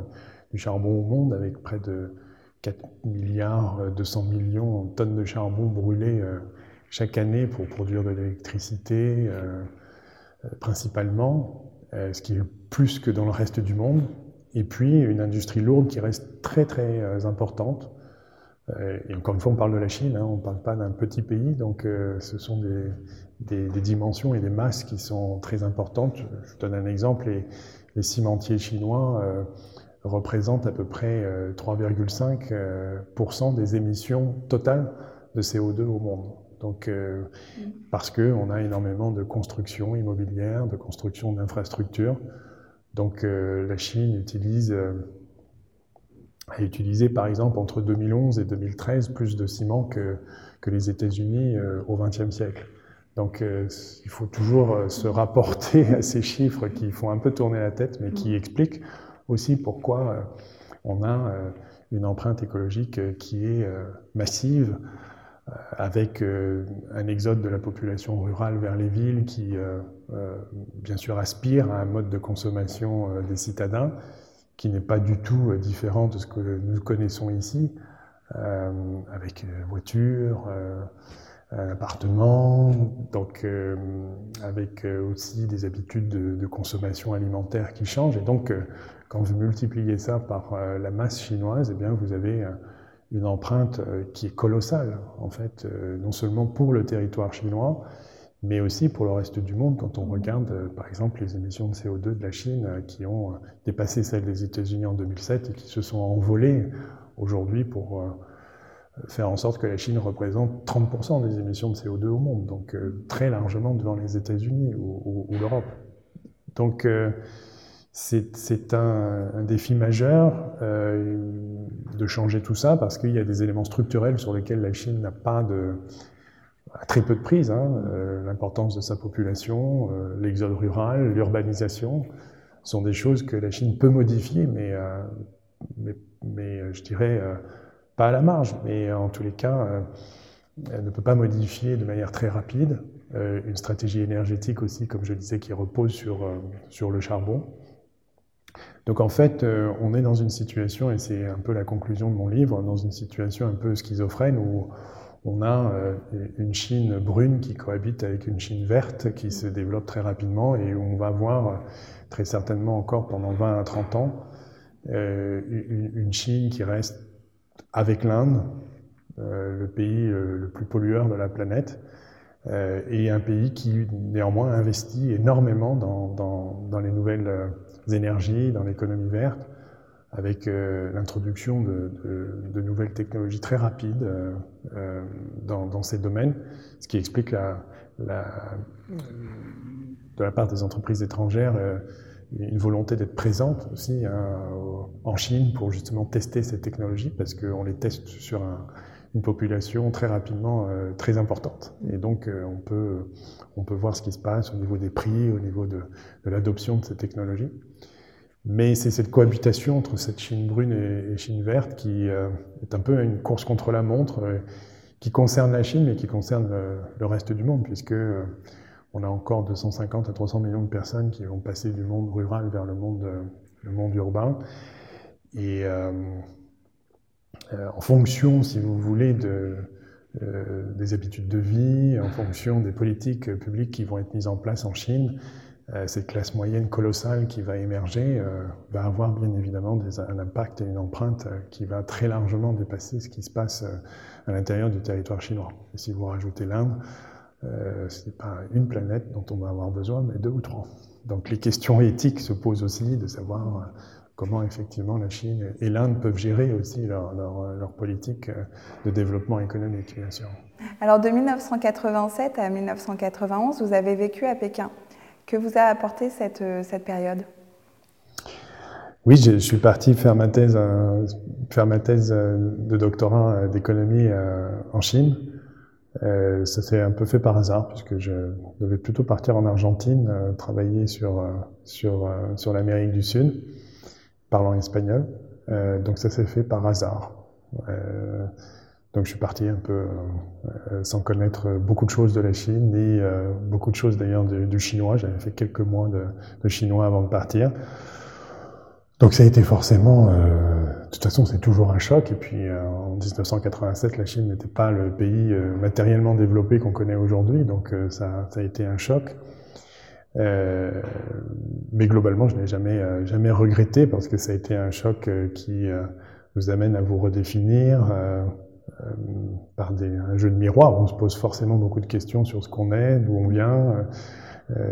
du charbon au monde, avec près de 4 milliards 200 millions de tonnes de charbon brûlées chaque année pour produire de l'électricité, principalement, ce qui est plus que dans le reste du monde. Et puis une industrie lourde qui reste très très importante euh, et encore une fois, on parle de la Chine, hein, on ne parle pas d'un petit pays, donc euh, ce sont des, des, dimensions et des masses qui sont très importantes. Je vous donne un exemple, les, les cimentiers chinois euh, représentent à peu près 3,5% euh, des émissions totales de CO2 au monde. Donc, euh, mmh. parce qu'on a énormément de construction immobilière, de construction d'infrastructures. Donc, la Chine utilise a utilisé par exemple entre 2011 et 2013 plus de ciment que, que les États-Unis euh, au XXe siècle. Donc euh, il faut toujours euh, se rapporter à ces chiffres qui font un peu tourner la tête, mais qui expliquent aussi pourquoi on a une empreinte écologique qui est massive, avec un exode de la population rurale vers les villes qui, bien sûr, aspire à un mode de consommation des citadins, qui n'est pas du tout euh, différent de ce que nous connaissons ici, euh, avec euh, voiture, euh, appartement, donc euh, avec aussi des habitudes de, de, consommation alimentaire qui changent. Et donc, quand vous multipliez ça par la masse chinoise, eh bien, vous avez une empreinte qui est colossale, en fait, non seulement pour le territoire chinois, mais aussi pour le reste du monde, quand on regarde euh, par exemple les émissions de CO2 de la Chine euh, qui ont euh, dépassé celles des États-Unis en 2007 et qui se sont envolées aujourd'hui pour faire en sorte que la Chine représente 30% des émissions de CO2 au monde, donc très largement devant les États-Unis ou, ou, ou l'Europe. Donc c'est un, défi majeur euh, de changer tout ça parce qu'il y a des éléments structurels sur lesquels la Chine n'a pas de à très peu de prise, hein, euh, l'importance de sa population, euh, l'exode rural, l'urbanisation, sont des choses que la Chine peut modifier, mais, mais, je dirais pas à la marge, mais en tous les cas, elle ne peut pas modifier de manière très rapide une stratégie énergétique aussi, comme je disais, qui repose sur, sur le charbon. Donc en fait, on est dans une situation, et c'est un peu la conclusion de mon livre, dans une situation un peu schizophrène où on a euh, une Chine brune qui cohabite avec une Chine verte qui se développe très rapidement et où on va voir euh, très certainement encore pendant 20 à 30 ans euh, une Chine qui reste avec l'Inde, le pays le plus pollueur de la planète, et un pays qui néanmoins investit énormément dans, dans les nouvelles énergies, dans l'économie verte, avec euh, l'introduction de, nouvelles technologies très rapides euh, euh, dans, ces domaines, ce qui explique la, de la part des entreprises étrangères une volonté d'être présente aussi hein, en Chine pour justement tester ces technologies parce qu'on les teste sur un, une population très rapidement euh, très importante. Et donc on, peut, on peut voir ce qui se passe au niveau des prix, au niveau de, l'adoption de ces technologies. Mais c'est cette cohabitation entre cette Chine brune et, Chine verte qui euh, est un peu une course contre la montre, euh, qui concerne la Chine, mais qui concerne le, reste du monde, puisque euh, on a encore 250 à 300 millions de personnes qui vont passer du monde rural vers le monde, euh, le monde urbain. Et euh, euh, en fonction, si vous voulez, de, des habitudes de vie, en fonction des politiques publiques qui vont être mises en place en Chine, euh, cette classe moyenne colossale qui va émerger euh, va avoir bien évidemment des, un impact et une empreinte euh, qui va très largement dépasser ce qui se passe à l'intérieur du territoire chinois. Et si vous rajoutez l'Inde, euh, ce n'est pas une planète dont on va avoir besoin, mais deux ou trois. Donc les questions éthiques se posent aussi de savoir comment effectivement la Chine et l'Inde peuvent gérer aussi leur, leur, politique de développement économique, bien sûr. Alors de 1987 à 1991, vous avez vécu à Pékin. Que vous a apporté cette, cette période? Oui, je suis parti faire ma thèse, euh, faire ma thèse euh, de doctorat euh, d'économie en Chine. ça s'est un peu fait par hasard puisque je devais plutôt partir en Argentine, travailler sur sur sur l'Amérique du Sud, parlant espagnol. donc ça s'est fait par hasard. donc je suis parti un peu sans connaître beaucoup de choses de la Chine, ni beaucoup de choses d'ailleurs du, chinois. J'avais fait quelques mois de, chinois avant de partir. Donc ça a été forcément, euh, de toute façon c'est toujours un choc, et puis euh, en 1987 la Chine n'était pas le pays euh, matériellement développé qu'on connaît aujourd'hui, donc euh, ça, a été un choc. Mais globalement je n'ai jamais, jamais regretté parce que ça a été un choc qui vous amène à vous redéfinir par des, un jeu de miroir. On se pose forcément beaucoup de questions sur ce qu'on est, d'où on vient,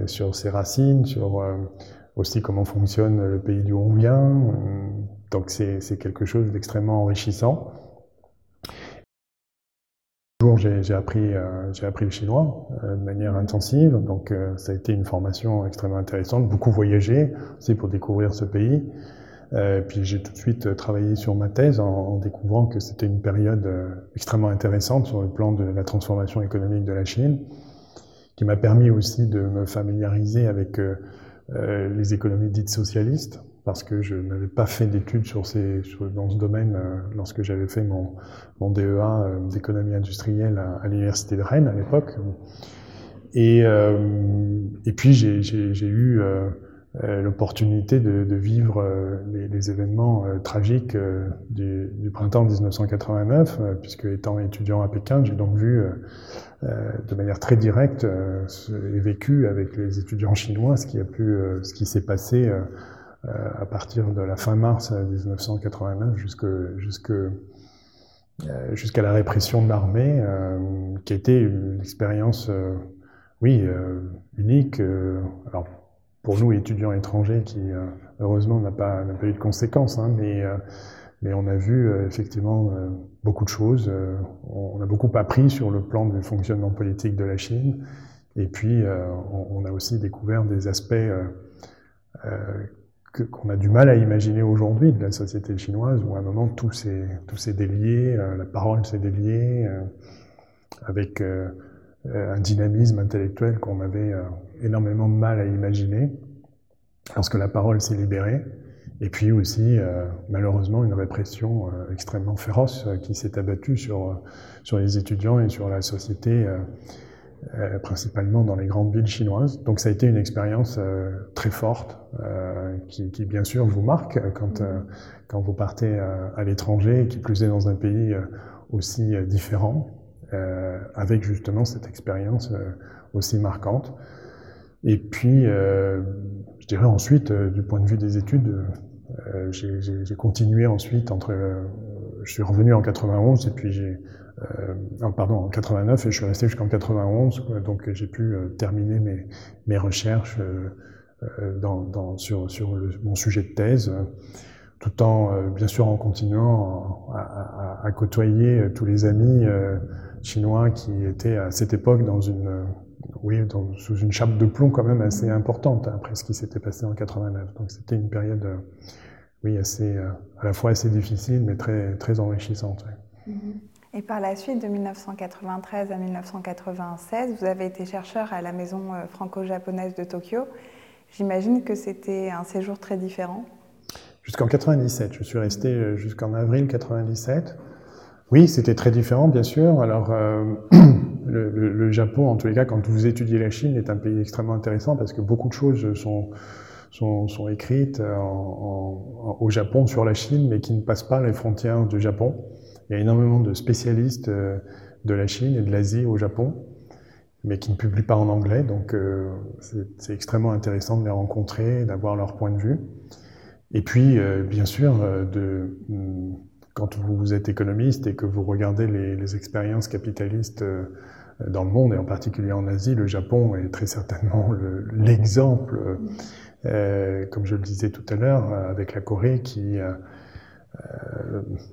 sur ses racines, sur aussi comment fonctionne le pays d'où on vient. Donc c'est quelque chose d'extrêmement enrichissant. J'ai appris, euh, appris le chinois euh, de manière intensive, donc euh, ça a été une formation extrêmement intéressante. Beaucoup voyagé aussi pour découvrir ce pays. puis j'ai tout de suite travaillé sur ma thèse en, en découvrant que c'était une période extrêmement intéressante sur le plan de la transformation économique de la Chine, qui m'a permis aussi de me familiariser avec euh, les économies dites socialistes, parce que je n'avais pas fait d'études sur ces, dans ce domaine euh, lorsque j'avais fait mon, DEA euh, d'économie industrielle à, l'université de Rennes à l'époque. Et, et puis j'ai eu l'opportunité de, vivre les, événements tragiques du, du, printemps 1989, puisque étant étudiant à Pékin, j'ai donc vu euh, de manière très directe euh, et vécu avec les étudiants chinois ce qui a pu, euh, ce qui s'est passé à partir de la fin mars 1989 jusque, jusque jusqu'à la répression de l'armée, qui été une expérience, oui, unique. alors pour nous étudiants étrangers, qui heureusement n'a pas, n'a pas eu de conséquences, hein, mais mais on a vu euh, effectivement euh, beaucoup de choses. Euh, on a beaucoup appris sur le plan du fonctionnement politique de la Chine. Et puis, on, a aussi découvert des aspects qu'on a du mal à imaginer aujourd'hui de la société chinoise, où à un moment tout s'est délié, la parole s'est déliée, avec un dynamisme intellectuel qu'on avait énormément de mal à imaginer, lorsque la parole s'est libérée. Et puis aussi, euh, malheureusement, une répression euh, extrêmement féroce euh, qui s'est abattue sur, sur les étudiants et sur la société, principalement dans les grandes villes chinoises. Donc ça a été une expérience très forte, qui, qui, bien sûr vous marque quand, quand vous partez à l'étranger, qui plus est dans un pays aussi différent, avec justement cette expérience aussi marquante. Et puis, je dirais ensuite, du point de vue des études, euh, j'ai continué ensuite entre, euh, je suis revenu en 91 et puis j'ai, euh, pardon, en 89 et je suis resté jusqu'en 91, donc j'ai pu terminer mes, mes recherches dans, sur, mon sujet de thèse, tout en, bien sûr, en continuant à, côtoyer tous les amis chinois qui étaient à cette époque dans une, oui, sous une chape de plomb quand même assez importante après ce qui s'était passé en 89. Donc c'était une période oui, assez, euh, à la fois assez difficile, mais très, très enrichissante. Mm-hmm. Et par la suite, de 1993 à 1996, vous avez été chercheur à la Maison euh, franco-japonaise de Tokyo. J'imagine que c'était un séjour très différent. Jusqu'en 97, je suis resté euh, jusqu'en avril 97. Oui, c'était très différent, bien sûr. Alors, le, le, Japon, en tous les cas, quand vous étudiez la Chine, est un pays extrêmement intéressant parce que beaucoup de choses sont sont, écrites au Japon sur la Chine, mais qui ne passent pas les frontières du Japon. Il y a énormément de spécialistes euh, de la Chine et de l'Asie au Japon, mais qui ne publient pas en anglais. Donc euh, c'est extrêmement intéressant de les rencontrer, d'avoir leur point de vue. Et puis, euh, bien sûr, de, quand vous êtes économiste et que vous regardez les, expériences capitalistes dans le monde et en particulier en Asie, le Japon est très certainement l'exemple, comme je le disais tout à l'heure, avec la Corée qui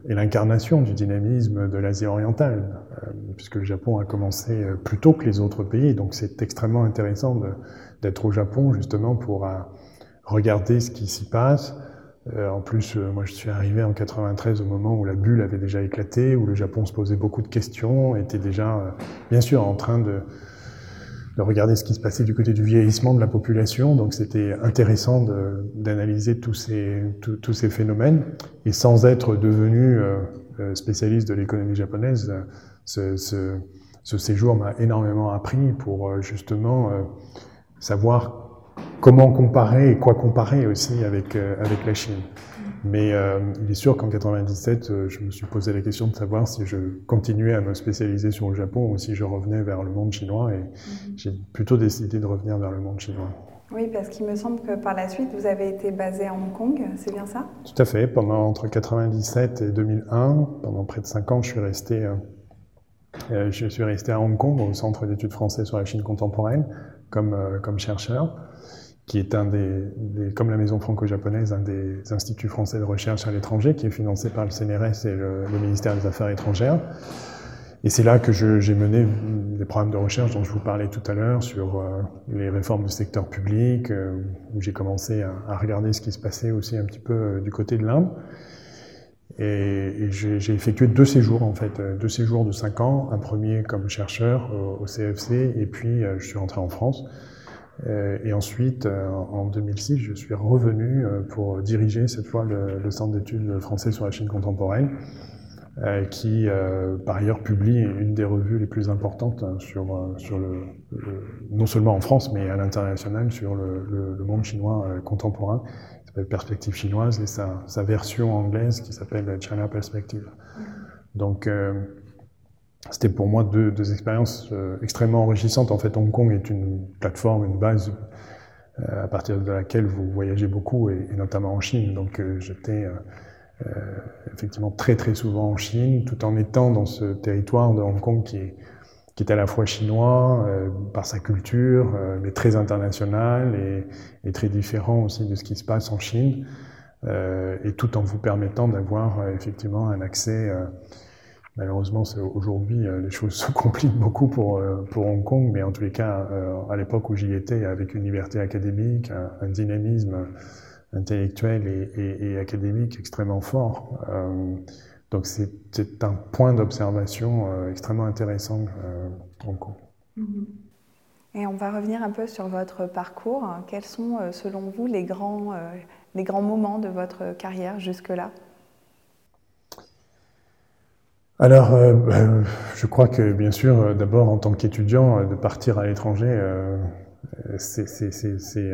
est l'incarnation du dynamisme de l'Asie orientale, euh, puisque le Japon a commencé plus tôt que les autres pays. Donc c'est extrêmement intéressant d'être au Japon justement pour regarder ce qui s'y passe, euh, en plus, euh, moi, je suis arrivé en 93 au moment où la bulle avait déjà éclaté, où le Japon se posait beaucoup de questions, était déjà, euh, bien sûr, en train de, de, regarder ce qui se passait du côté du vieillissement de la population. Donc, c'était intéressant d'analyser tous ces, phénomènes. Et sans être devenu spécialiste de l'économie japonaise, ce, séjour m'a énormément appris pour justement savoir comment comparer et quoi comparer aussi euh, avec la Chine. Mais euh, il est sûr qu'en 97, euh, je me suis posé la question de savoir si je continuais à me spécialiser sur le Japon ou si je revenais vers le monde chinois. Et mhm. j'ai plutôt décidé de revenir vers le monde chinois. Oui, parce qu'il me semble que par la suite, vous avez été basé à Hong Kong, c'est bien ça? Tout à fait. Pendant entre 97 et 2001, pendant près de 5 ans, je suis resté, je suis resté à Hong Kong, au Centre d'études français sur la Chine contemporaine, comme, comme chercheur qui est un des, comme la Maison franco-japonaise, un des instituts français de recherche à l'étranger, qui est financé par le CNRS et le, ministère des Affaires étrangères. Et c'est là que j'ai mené des programmes de recherche dont je vous parlais tout à l'heure sur euh, les réformes du secteur public, euh, où j'ai commencé à, regarder ce qui se passait aussi un petit peu euh, du côté de l'Inde. Et, j'ai effectué deux séjours en fait, deux séjours de cinq ans, un premier comme chercheur au, CFC, et puis je suis rentré en France et ensuite, euh, en 2006, je suis revenu euh, pour diriger cette fois le, Centre d'études français sur la Chine contemporaine, qui par ailleurs publie une des revues les plus importantes hein, sur, sur le, non seulement en France, mais à l'international sur le, monde chinois contemporain, qui s'appelle Perspective chinoise, et sa, sa version anglaise qui s'appelle China Perspective. Donc, c'était pour moi deux, expériences euh, extrêmement enrichissantes. En fait, Hong Kong est une plateforme, une base euh, à partir de laquelle vous voyagez beaucoup, et, notamment en Chine. Donc euh, j'étais effectivement très très souvent en Chine, tout en étant dans ce territoire de Hong Kong qui est, qui est à la fois chinois par sa culture, mais très international et, très différent aussi de ce qui se passe en Chine, et tout en vous permettant d'avoir effectivement un accès Malheureusement, aujourd'hui, euh, les choses se compliquent beaucoup pour, euh, pour Hong Kong, mais en tous les cas, euh, à l'époque où j'y étais, avec une liberté académique, un, dynamisme intellectuel et, et, académique extrêmement fort. donc c'est un point d'observation extrêmement intéressant, Hong Kong. Mm-hmm. Et on va revenir un peu sur votre parcours. Quels sont, selon vous, les grands, les grands moments de votre carrière jusque-là? Alors, euh, ben, je crois que bien sûr, euh, d'abord en tant qu'étudiant, euh, de partir à l'étranger, c'est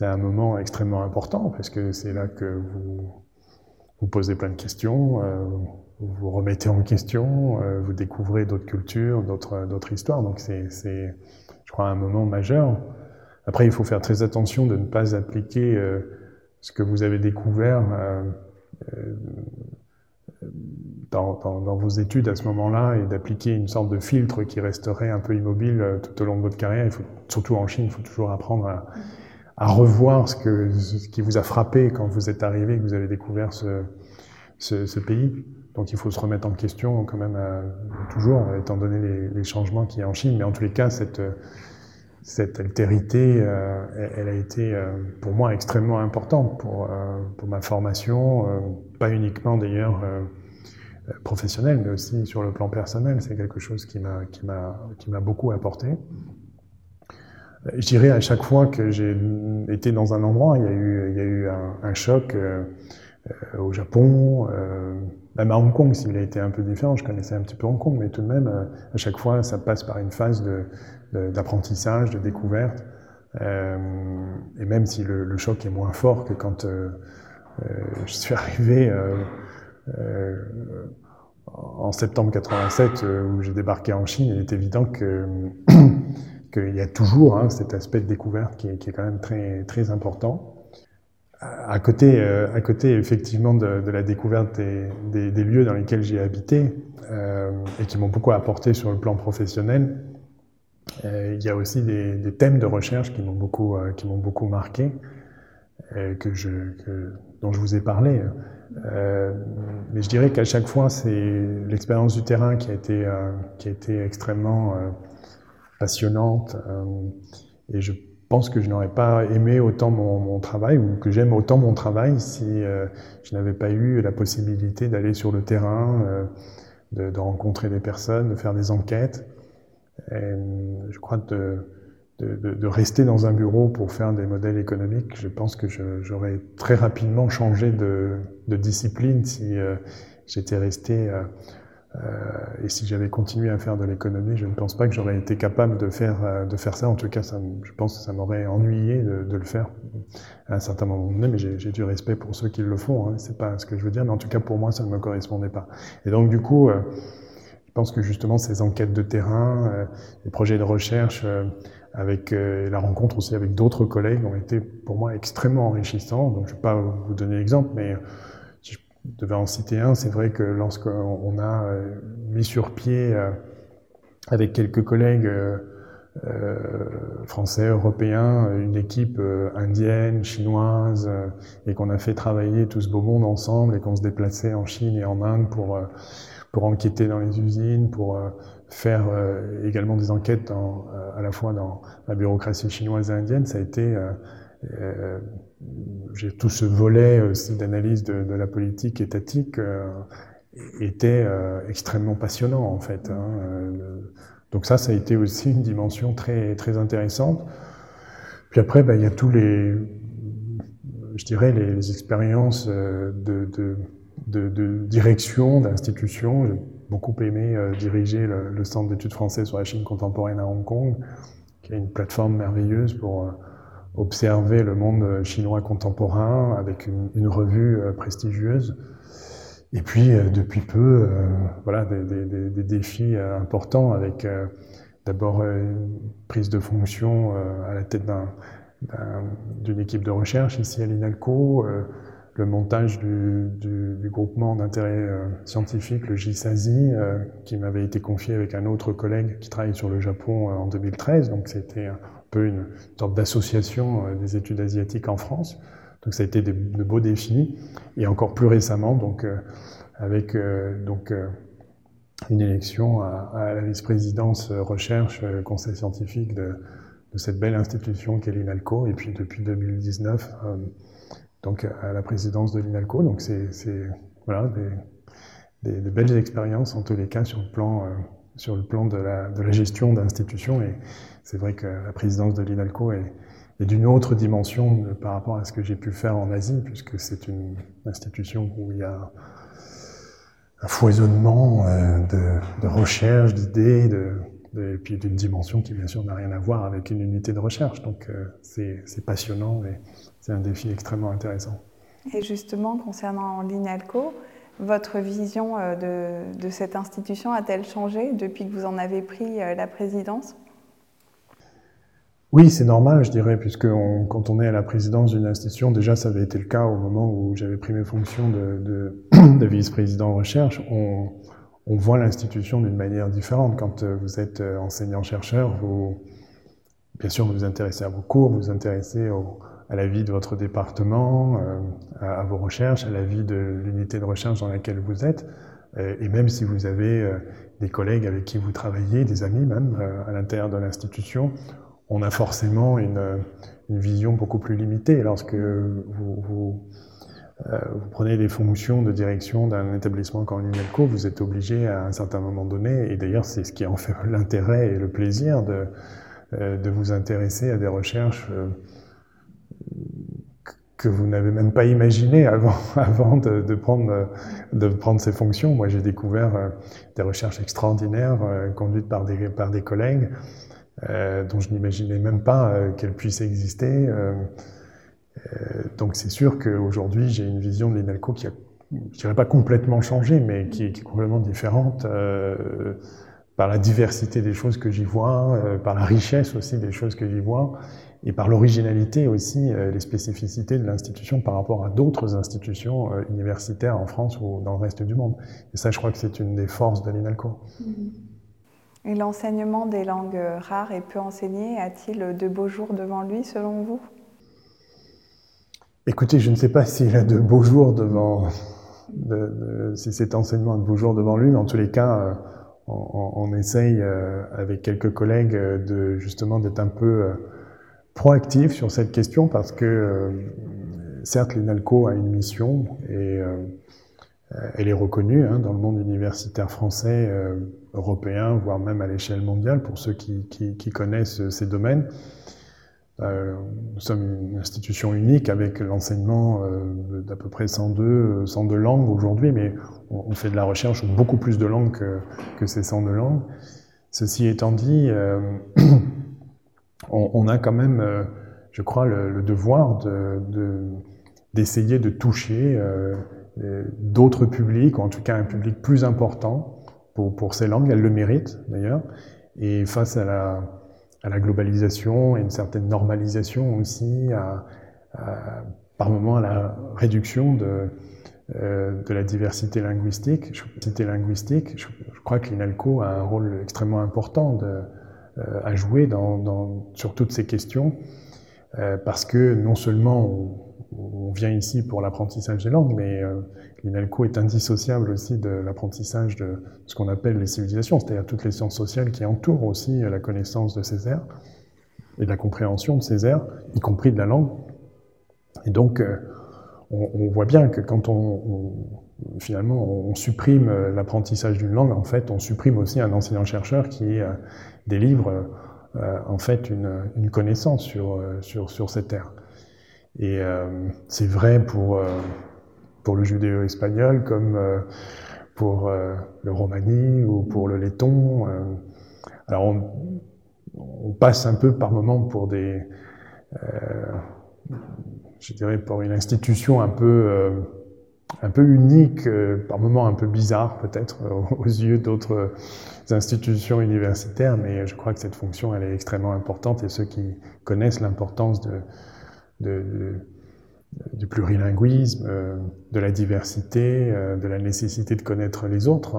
un, moment extrêmement important parce que c'est là que vous vous posez plein de questions, vous vous remettez en question, vous découvrez d'autres cultures, d'autres histoires. Donc c'est, je crois, un moment majeur. Après, il faut faire très attention de ne pas appliquer ce que vous avez découvert dans, vos études à ce moment-là et d'appliquer une sorte de filtre qui resterait un peu immobile euh, tout au long de votre carrière. Il faut, surtout en Chine, il faut toujours apprendre à, revoir ce, qui vous a frappé quand vous êtes arrivé que vous avez découvert ce, pays. Donc il faut se remettre en question quand même euh, toujours, étant donné les changements qu'il y a en Chine. Mais en tous les cas, cette, cette altérité, euh, elle, a été euh, pour moi extrêmement importante pour, euh, pour ma formation, pas uniquement d'ailleurs professionnelle, mais aussi sur le plan personnel. C'est quelque chose qui m'a beaucoup apporté. Je dirais à chaque fois que j'ai été dans un endroit, il y a eu il y a eu un choc au Japon, même à Hong Kong, s'il a été un peu différent. Je connaissais un petit peu Hong Kong, mais tout de même, à chaque fois, ça passe par une phase d'apprentissage, de, découverte. Euh, et même si le, choc est moins fort que quand euh, euh je suis arrivé euh, euh, en septembre 87 où j'ai débarqué en Chine, il est évident qu'il y a toujours hein, cet aspect de découverte qui est, quand même très important. À côté, à côté effectivement de, la découverte des, lieux dans lesquels j'ai habité et qui m'ont beaucoup apporté sur le plan professionnel, il y a aussi des, thèmes de recherche qui m'ont beaucoup, qui m'ont beaucoup marqué, dont je vous ai parlé. Euh, mais je dirais qu'à chaque fois, c'est l'expérience du terrain qui a été, euh, qui a été extrêmement euh, passionnante. Euh, et je pense que je n'aurais pas aimé autant mon, travail, ou que j'aime autant mon travail, si euh, je n'avais pas eu la possibilité d'aller sur le terrain, de, de, rencontrer des personnes, de faire des enquêtes. Et je crois de de, rester dans un bureau pour faire des modèles économiques, je pense que j'aurais très rapidement changé de, discipline si euh, j'étais resté euh, euh, et si j'avais continué à faire de l'économie. Je ne pense pas que j'aurais été capable de faire, euh, de faire ça. En tout cas, ça, je pense que ça m'aurait ennuyé de, de, le faire à un certain moment donné, mais j'ai du respect pour ceux qui le font. Hein, C'est pas ce que je veux dire, mais en tout cas pour moi, ça ne me correspondait pas. Et donc du coup, euh, je pense que justement ces enquêtes de terrain, les projets de recherche avec euh, la rencontre aussi avec d'autres collègues ont été pour moi extrêmement enrichissants. Donc je ne vais pas vous donner l'exemple, mais je devais en citer un, c'est vrai que lorsqu'on a euh, mis sur pied euh, avec quelques collègues euh, français, européens, une équipe indienne, chinoise, et qu'on a fait travailler tout ce beau monde ensemble et qu'on se déplaçait en Chine et en Inde pour pour enquêter dans les usines, pour faire également des enquêtes à la fois dans la bureaucratie chinoise et indienne, ça a été j'ai tout ce volet aussi d'analyse de, la politique étatique était extrêmement passionnant en fait. Hein, donc ça, ça a été aussi une dimension très très intéressante. Puis après, ben, il y a tous les, je dirais, les, expériences de, direction d'institutions beaucoup aimé euh, diriger le, le Centre d'études françaises sur la Chine contemporaine à Hong Kong, qui est une plateforme merveilleuse pour euh, observer le monde euh, chinois contemporain avec une, revue prestigieuse. Et puis, depuis peu, voilà, des, défis importants avec d'abord une prise de fonction à la tête d'une un, équipe de recherche ici à l'INALCO, le montage du, du, groupement d'intérêt euh, scientifique, le JSASI, euh, qui m'avait été confié avec un autre collègue qui travaille sur le Japon euh, en 2013. Donc c'était peu une sorte d'association euh, des études asiatiques en France. Donc ça a été de beaux défis. Et encore plus récemment, donc euh, avec euh, donc une élection à, la vice-présidence recherche conseil scientifique de, de, cette belle institution qu'est l'INALCO. Et puis depuis 2019 donc à la présidence de l'INALCO. Donc c'est voilà, des, belles expériences en tous les cas sur le plan, sur le plan de, la, gestion d'institutions. Et c'est vrai que la présidence de l'INALCO est, d'une autre dimension par rapport à ce que j'ai pu faire en Asie, puisque c'est une institution où il y a un foisonnement euh, de, de recherche, d'idées, et puis d'une dimension qui bien sûr n'a rien à voir avec une unité de recherche. Donc euh, c'est passionnant et c'est un défi extrêmement intéressant. Et justement, concernant l'INALCO, votre vision euh, de, cette institution a-t-elle changé depuis que vous en avez pris euh, la présidence? Oui, c'est normal, je dirais, puisque quand on est à la présidence d'une institution, déjà ça avait été le cas au moment où j'avais pris mes fonctions de, de, de vice-président recherche, on, on voit l'institution d'une manière différente. Quand euh, vous êtes enseignant-chercheur, vous, bien sûr, vous vous intéressez à vos cours, vous vous intéressez au, à la vie de votre département, euh, à, vos recherches, à la vie de l'unité de recherche dans laquelle vous êtes. Euh, et même si vous avez euh, des collègues avec qui vous travaillez, des amis même, à l'intérieur de l'institution, on a forcément une, vision beaucoup plus limitée. Lorsque vous prenez des fonctions de direction d'un établissement comme l'INELCO, vous êtes obligé à un certain moment donné, et d'ailleurs c'est ce qui en fait l'intérêt et le plaisir de, de vous intéresser à des recherches que vous n'avez même pas imaginé avant, avant de, prendre, de prendre ces fonctions. Moi, j'ai découvert euh, des recherches extraordinaires euh, conduites par des, par des collègues euh, dont je n'imaginais même pas qu'elles puissent exister. Donc, c'est sûr qu'aujourd'hui, j'ai une vision de l'INALCO qui a, je dirais pas complètement changé, mais qui est complètement différente par la diversité des choses que j'y vois, par la richesse aussi des choses que j'y vois, et par l'originalité aussi, les spécificités de l'institution par rapport à d'autres institutions universitaires en France ou dans le reste du monde. Et ça, je crois que c'est une des forces de l'INALCO. Et l'enseignement des langues rares et peu enseignées a-t-il de beaux jours devant lui, selon vous? Écoutez, je ne sais pas s'il a de beaux jours devant, de, si cet enseignement a de beaux jours devant lui, mais en tous les cas, euh, on, on, essaye euh, avec quelques collègues euh, de justement d'être un peu proactif sur cette question parce que certes l'INALCO a une mission et elle est reconnue hein, dans le monde universitaire français, européen, voire même à l'échelle mondiale pour ceux qui, connaissent ces domaines. Euh, nous sommes une institution unique avec l'enseignement euh, d'à peu près 102, 102 langues aujourd'hui, mais on, fait de la recherche beaucoup plus de langues que, que ces 102 langues. Ceci étant dit, euh, on, a quand même, euh, je crois, le, devoir d'essayer de, toucher euh, d'autres publics, ou en tout cas un public plus important pour, ces langues. Elles le méritent d'ailleurs. Et face à la globalisation et une certaine normalisation aussi, par moment à la réduction de, euh, la diversité linguistique. Diversité linguistique, je, je crois que l'INALCO a un rôle extrêmement important de, euh, à jouer sur toutes ces questions, euh, parce que non seulement on, vient ici pour l'apprentissage des langues, mais euh, l'INALCO est indissociable aussi de l'apprentissage de ce qu'on appelle les civilisations, c'est-à-dire toutes les sciences sociales qui entourent aussi la connaissance de ces airs et la compréhension de ces airs, y compris de la langue. Et donc, euh, on, voit bien que quand on finalement on supprime l'apprentissage d'une langue, en fait, on supprime aussi un enseignant-chercheur qui euh, délivre euh, en fait une, connaissance sur, euh, sur, sur cette ère. Et euh, c'est vrai pour, euh, pour le judéo-espagnol comme euh, pour euh, le romani ou pour le letton. Euh. alors on, passe un peu par moments pour des, je dirais pour une institution un peu un peu unique, par moments un peu bizarre peut-être aux yeux d'autres institutions universitaires, mais je crois que cette fonction elle est extrêmement importante et ceux qui connaissent l'importance de, du plurilinguisme, euh, de la diversité, euh, de la nécessité de connaître les autres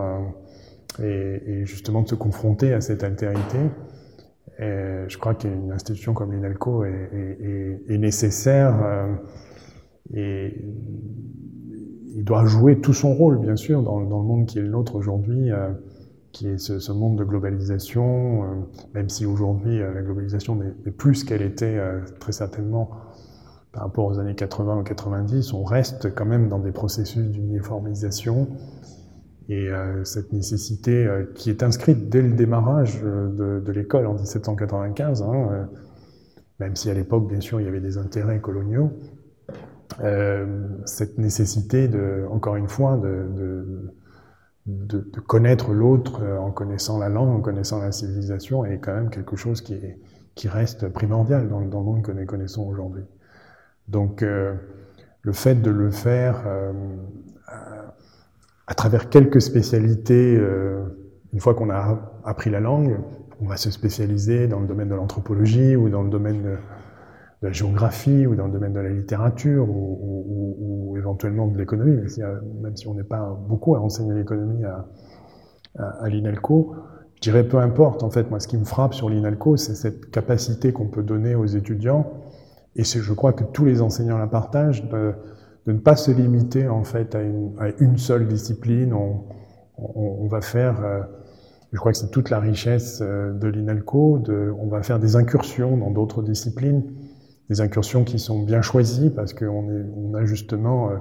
et, justement de se confronter à cette altérité. Je crois qu'une institution comme l'INALCO est, est, nécessaire euh, et il doit jouer tout son rôle, bien sûr, dans, le monde qui est le nôtre aujourd'hui, qui est ce, monde de globalisation, même si aujourd'hui la globalisation n'est plus ce qu'elle était très certainement par rapport aux années 80 ou 90, on reste quand même dans des processus d'uniformisation et euh, cette nécessité euh, qui est inscrite dès le démarrage euh, de, l'école en 1795, hein, euh, même si à l'époque, bien sûr, il y avait des intérêts coloniaux, euh, cette nécessité, de, encore une fois, de, de, de connaître l'autre en connaissant la langue, en connaissant la civilisation, est quand même quelque chose qui, est, qui reste primordial dans, le monde que nous connaissons aujourd'hui. Donc, euh, le fait de le faire euh, à travers quelques spécialités, euh, une fois qu'on a appris la langue, on va se spécialiser dans le domaine de l'anthropologie ou dans le domaine de, de, la géographie ou dans le domaine de la littérature ou, éventuellement de l'économie, même, si, même si on n'est pas beaucoup à enseigner l'économie à, à, à l'INALCO. Je dirais peu importe, en fait, moi ce qui me frappe sur l'INALCO, c'est cette capacité qu'on peut donner aux étudiants et je crois que tous les enseignants la partagent, de, de ne pas se limiter en fait à une, à une seule discipline. On, on, va faire, euh, je crois que c'est toute la richesse euh, de l'INALCO, on va faire des incursions dans d'autres disciplines, des incursions qui sont bien choisies parce qu'on on a justement euh,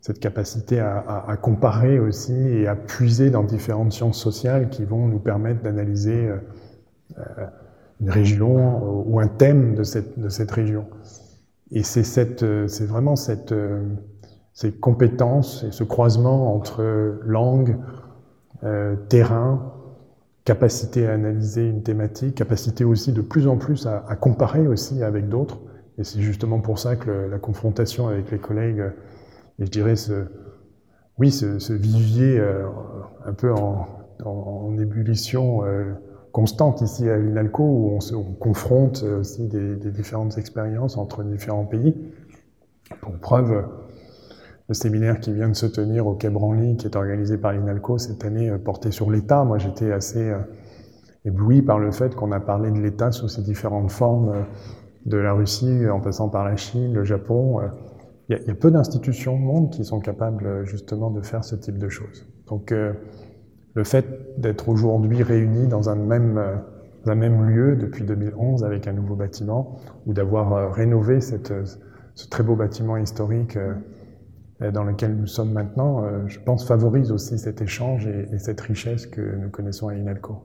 cette capacité à, comparer aussi et à puiser dans différentes sciences sociales qui vont nous permettre d'analyser euh, euh une région ou un thème de cette, région. Et c'est vraiment cette, ces compétences et ce croisement entre langue, terrain, capacité à analyser une thématique, capacité aussi de plus en plus à comparer aussi avec d'autres. Et c'est justement pour ça que la confrontation avec les collègues, et je dirais ce, oui, ce, vivier euh, un peu en, ébullition constante ici à l'INALCO, où on, confronte aussi des, des, différentes expériences entre différents pays. Pour preuve, le séminaire qui vient de se tenir au Quai Branly, qui est organisé par l'INALCO cette année, porté sur l'État. Moi, j'étais assez ébloui par le fait qu'on a parlé de l'État sous ses différentes formes, euh, de la Russie en passant par la Chine, le Japon. Euh. Il y, a, peu d'institutions au monde qui sont capables euh, justement de faire ce type de choses. Donc le fait d'être aujourd'hui réunis dans un même, lieu depuis 2011 avec un nouveau bâtiment, ou d'avoir rénové ce très beau bâtiment historique dans lequel nous sommes maintenant, je pense favorise aussi cet échange et cette richesse que nous connaissons à INALCO.